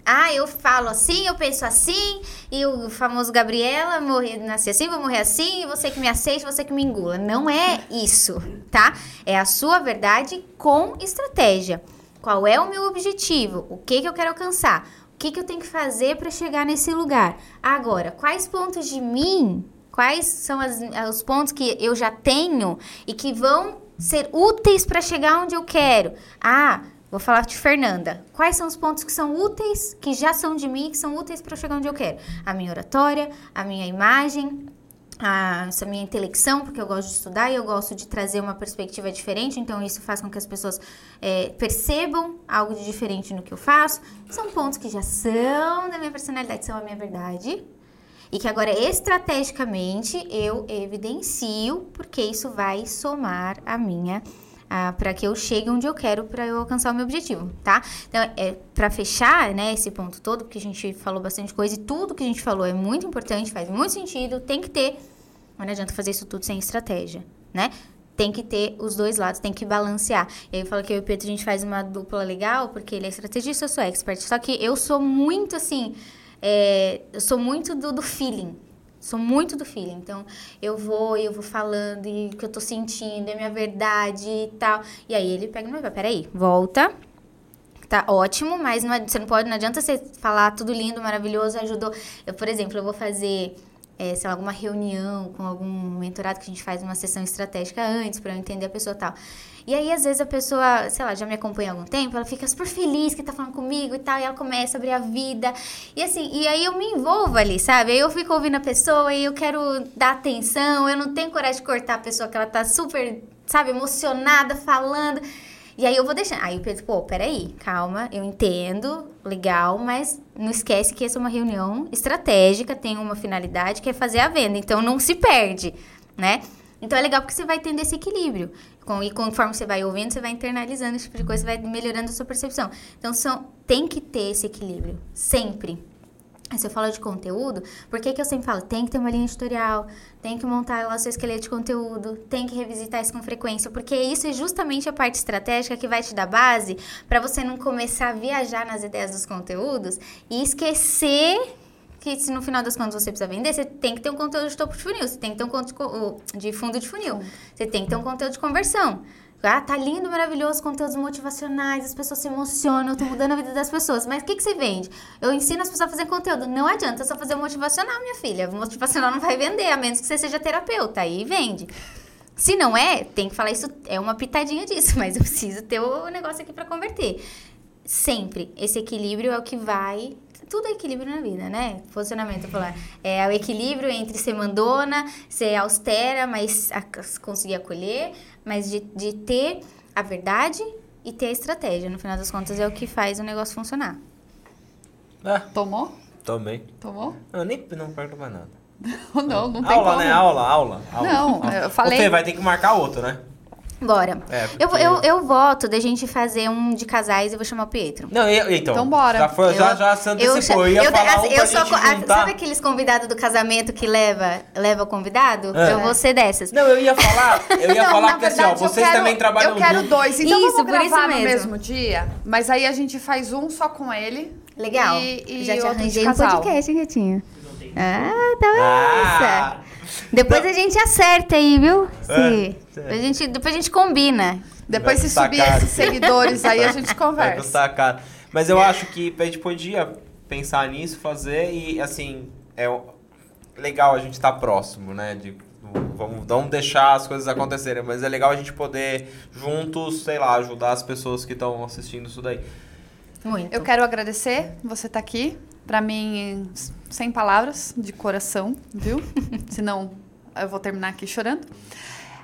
ah, eu falo assim, eu penso assim, e o famoso Gabriela morrer, nasci assim, vou morrer assim, e você que me aceite, você que me engula. Não é isso, tá? É a sua verdade com estratégia. Qual é o meu objetivo? O que, que eu quero alcançar? O que, que eu tenho que fazer para chegar nesse lugar? Agora, quais pontos de mim, quais são as- os pontos que eu já tenho e que vão ser úteis para chegar onde eu quero? Ah, Vou falar de Fernanda. Quais são os pontos que são úteis, que já são de mim, que são úteis para chegar onde eu quero? A minha oratória, a minha imagem, a essa minha intelecção, porque eu gosto de estudar e eu gosto de trazer uma perspectiva diferente, então isso faz com que as pessoas é, percebam algo de diferente no que eu faço. São pontos que já são da minha personalidade, são a minha verdade. E que agora, estrategicamente, eu evidencio, porque isso vai somar a minha para que eu chegue onde eu quero para eu alcançar o meu objetivo, tá? Então, é, para fechar, né, esse ponto todo, porque a gente falou bastante coisa e tudo que a gente falou é muito importante, faz muito sentido, tem que ter, mas não adianta fazer isso tudo sem estratégia, né? Tem que ter os dois lados, tem que balancear. E aí eu falo que eu e o Pedro a gente faz uma dupla legal, porque ele é estrategista, eu sou expert. Só que eu sou muito assim, é, eu sou muito do, do feeling, Sou muito do feeling. Então, eu vou eu vou falando e o que eu tô sentindo, é minha verdade e tal. E aí ele pega e me vai, peraí, volta. Tá ótimo, mas não, ad- você não pode, não adianta você falar tudo lindo, maravilhoso, ajudou. Eu, por exemplo, eu vou fazer, é, sei lá, alguma reunião com algum mentorado que a gente faz uma sessão estratégica antes para eu entender a pessoa tal. E aí, às vezes, a pessoa, sei lá, já me acompanha há algum tempo, ela fica super feliz que tá falando comigo e tal, e ela começa a abrir a vida. E assim, e aí eu me envolvo ali, sabe? Aí eu fico ouvindo a pessoa e eu quero dar atenção, eu não tenho coragem de cortar a pessoa que ela tá super, sabe, emocionada, falando. E aí eu vou deixando. Aí o Pedro, pô, peraí, calma, eu entendo, legal, mas não esquece que essa é uma reunião estratégica, tem uma finalidade que é fazer a venda, então não se perde, né? Então é legal porque você vai tendo esse equilíbrio. E conforme você vai ouvindo, você vai internalizando esse tipo de coisa, você vai melhorando a sua percepção. Então são, tem que ter esse equilíbrio, sempre. Se eu falo de conteúdo, por que, que eu sempre falo? Tem que ter uma linha editorial, tem que montar lá o seu esqueleto de conteúdo, tem que revisitar isso com frequência, porque isso é justamente a parte estratégica que vai te dar base para você não começar a viajar nas ideias dos conteúdos e esquecer que se no final das contas você precisa vender, você tem que ter um conteúdo de topo de funil, você tem que ter um conteúdo de fundo de funil, você tem que ter um conteúdo de conversão. Ah, tá lindo, maravilhoso, conteúdos motivacionais, as pessoas se emocionam, eu tô mudando a vida das pessoas. Mas o que, que você vende? Eu ensino as pessoas a fazer conteúdo. Não adianta só fazer motivacional, minha filha. Motivacional não vai vender, a menos que você seja terapeuta. Aí vende. Se não é, tem que falar isso, é uma pitadinha disso, mas eu preciso ter o negócio aqui para converter. Sempre, esse equilíbrio é o que vai tudo é equilíbrio na vida, né? Posicionamento, falar. É o equilíbrio entre ser mandona, ser austera, mas a, conseguir acolher, mas de, de ter a verdade e ter a estratégia. No final das contas, é o que faz o negócio funcionar. Ah, Tomou? tomei. Tomou? Eu nem não perco mais nada. Não, não tem aula, como. né? Aula, aula, aula. Não, eu falei- Fê, vai ter que marcar outro, né? Bora. É, eu, porque- eu, eu voto da gente fazer um de casais e eu vou chamar o Pietro. Não, eu, então. Então bora. Já, foi, já, já se antecipou. Eu, ia falar um eu co- a-. Sabe aqueles convidados do casamento que leva, leva o convidado? É. Eu vou ser dessas. Não, eu ia falar, eu ia Não, falar na porque assim, ó, verdade, eu vocês quero- também trabalham Eu quero dois, então Isso, vamos por isso gravar no mesmo. mesmo dia, mas aí a gente faz um só com ele. Legal. E, e Já te arranjei um podcast, Retinho? Ah, tá Ah. essa. Depois Não. a gente acerta aí, viu? É, Se- é. A gente, depois a gente combina. Depois se subir caro. esses seguidores aí, a gente Vai conversa. custar caro. Mas eu acho que a gente podia pensar nisso, fazer e assim, é o- legal a gente estar próximo, né? De, vamos, vamos deixar as coisas acontecerem, mas é legal a gente poder juntos, sei lá, ajudar as pessoas que estão assistindo isso daí. Muito. Eu quero agradecer você estar aqui. Pra mim, sem palavras, de coração, viu? Senão eu vou terminar aqui chorando.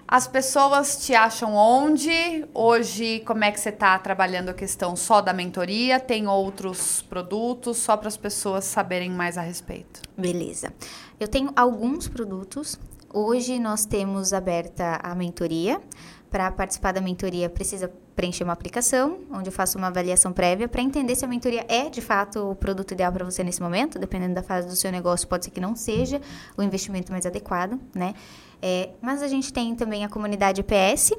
As pessoas te acham onde? Hoje, como é que você está trabalhando a questão só da mentoria? Tem outros produtos? Só para as pessoas saberem mais a respeito. Beleza. Eu tenho alguns produtos. Hoje nós temos aberta a mentoria. Para participar da mentoria, precisa preencher uma aplicação, onde eu faço uma avaliação prévia para entender se a mentoria é de fato o produto ideal para você nesse momento. Dependendo da fase do seu negócio, pode ser que não seja o investimento mais adequado, né? É, mas a gente tem também a comunidade PS,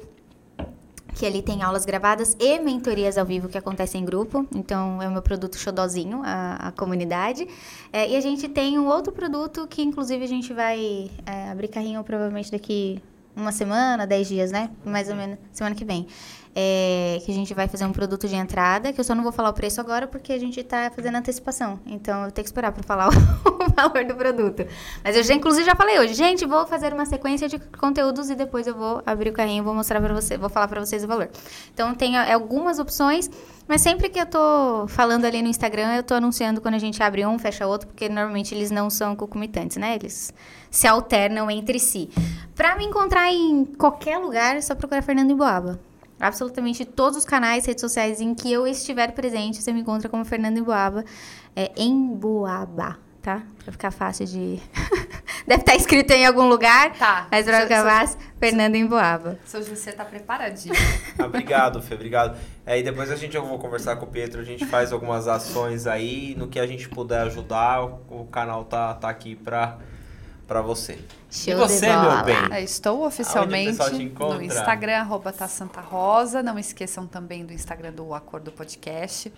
que ali tem aulas gravadas e mentorias ao vivo que acontecem em grupo. Então, é o meu produto xodozinho, a, a comunidade. É, e a gente tem um outro produto que, inclusive, a gente vai é, abrir carrinho provavelmente daqui uma semana, dez dias, né? Mais ou menos, semana que vem. É, que a gente vai fazer um produto de entrada, que eu só não vou falar o preço agora porque a gente tá fazendo antecipação. Então, eu tenho que esperar para falar o, o valor do produto. Mas eu já, inclusive, já falei hoje, gente, vou fazer uma sequência de conteúdos e depois eu vou abrir o carrinho e vou mostrar para você, vou falar para vocês o valor. Então, tem é, algumas opções, mas sempre que eu tô falando ali no Instagram, eu tô anunciando quando a gente abre um, fecha outro, porque normalmente eles não são concomitantes, né? Eles se alternam entre si. Para me encontrar em qualquer lugar, é só procurar Fernando Emboaba. Absolutamente todos os canais, redes sociais em que eu estiver presente, você me encontra como Fernando Emboaba. É Emboaba, tá? Pra ficar fácil de. Deve estar escrito em algum lugar. Tá. Mas pra ficar fácil, Fernando Emboaba. Seu José tá preparadinho. Ah, obrigado, Fê, obrigado. Aí depois a gente eu vou conversar com o Pietro, a gente faz algumas ações aí, no que a gente puder ajudar, o, o canal tá, tá aqui pra, pra você. Show e você, meu bem? É, estou oficialmente no Instagram, arroba tá Santa Rosa. Não esqueçam também do Instagram do Acordo Podcast.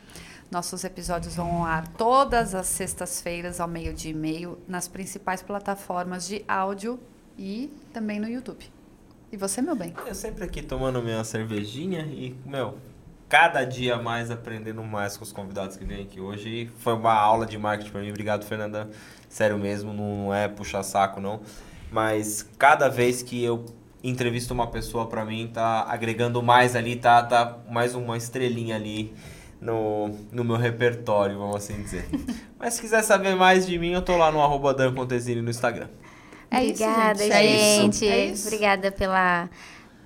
Nossos episódios vão ao ar todas as sextas-feiras, ao meio-dia e meio, nas principais plataformas de áudio e também no YouTube. E você, meu bem? Eu sempre aqui tomando minha cervejinha e, meu, cada dia mais aprendendo mais com os convidados que vêm aqui hoje. Foi uma aula de marketing pra mim. Obrigado, Fernanda. Sério mesmo, não, é puxar saco, não. Mas cada vez que eu entrevisto uma pessoa pra mim, tá agregando mais ali, tá, tá mais uma estrelinha ali no, no meu repertório, vamos assim dizer. Mas se quiser saber mais de mim, eu tô lá no arroba Dan Contesini no Instagram. É isso, Obrigada, gente. É isso. gente. É isso. Obrigada pela.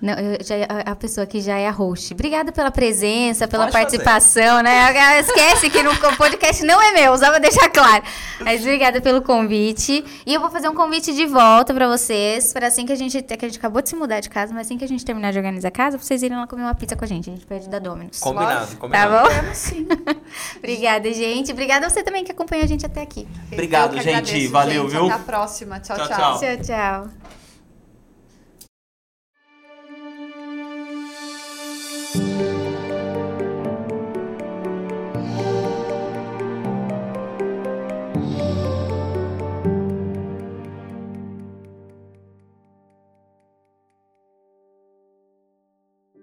Não, eu já, a- pessoa que já é a host. Obrigada pela presença, pela Pode fazer. participação, né? Esquece que no o podcast não é meu, só pra deixar claro. Mas obrigada pelo convite. E eu vou fazer um convite de volta pra vocês, para assim que a gente. Que a gente acabou de se mudar de casa, mas assim que a gente terminar de organizar a casa, vocês irem lá comer uma pizza com a gente. A gente pede da Domino's. Combinado, Tá combinado. bom? Temos sim. Obrigada, gente. Obrigada a você também que acompanhou a gente até aqui. Obrigado, gente. agradeço, Valeu, gente. viu? Até a próxima. Tchau, Tchau, tchau. tchau. Tchau, 嗯。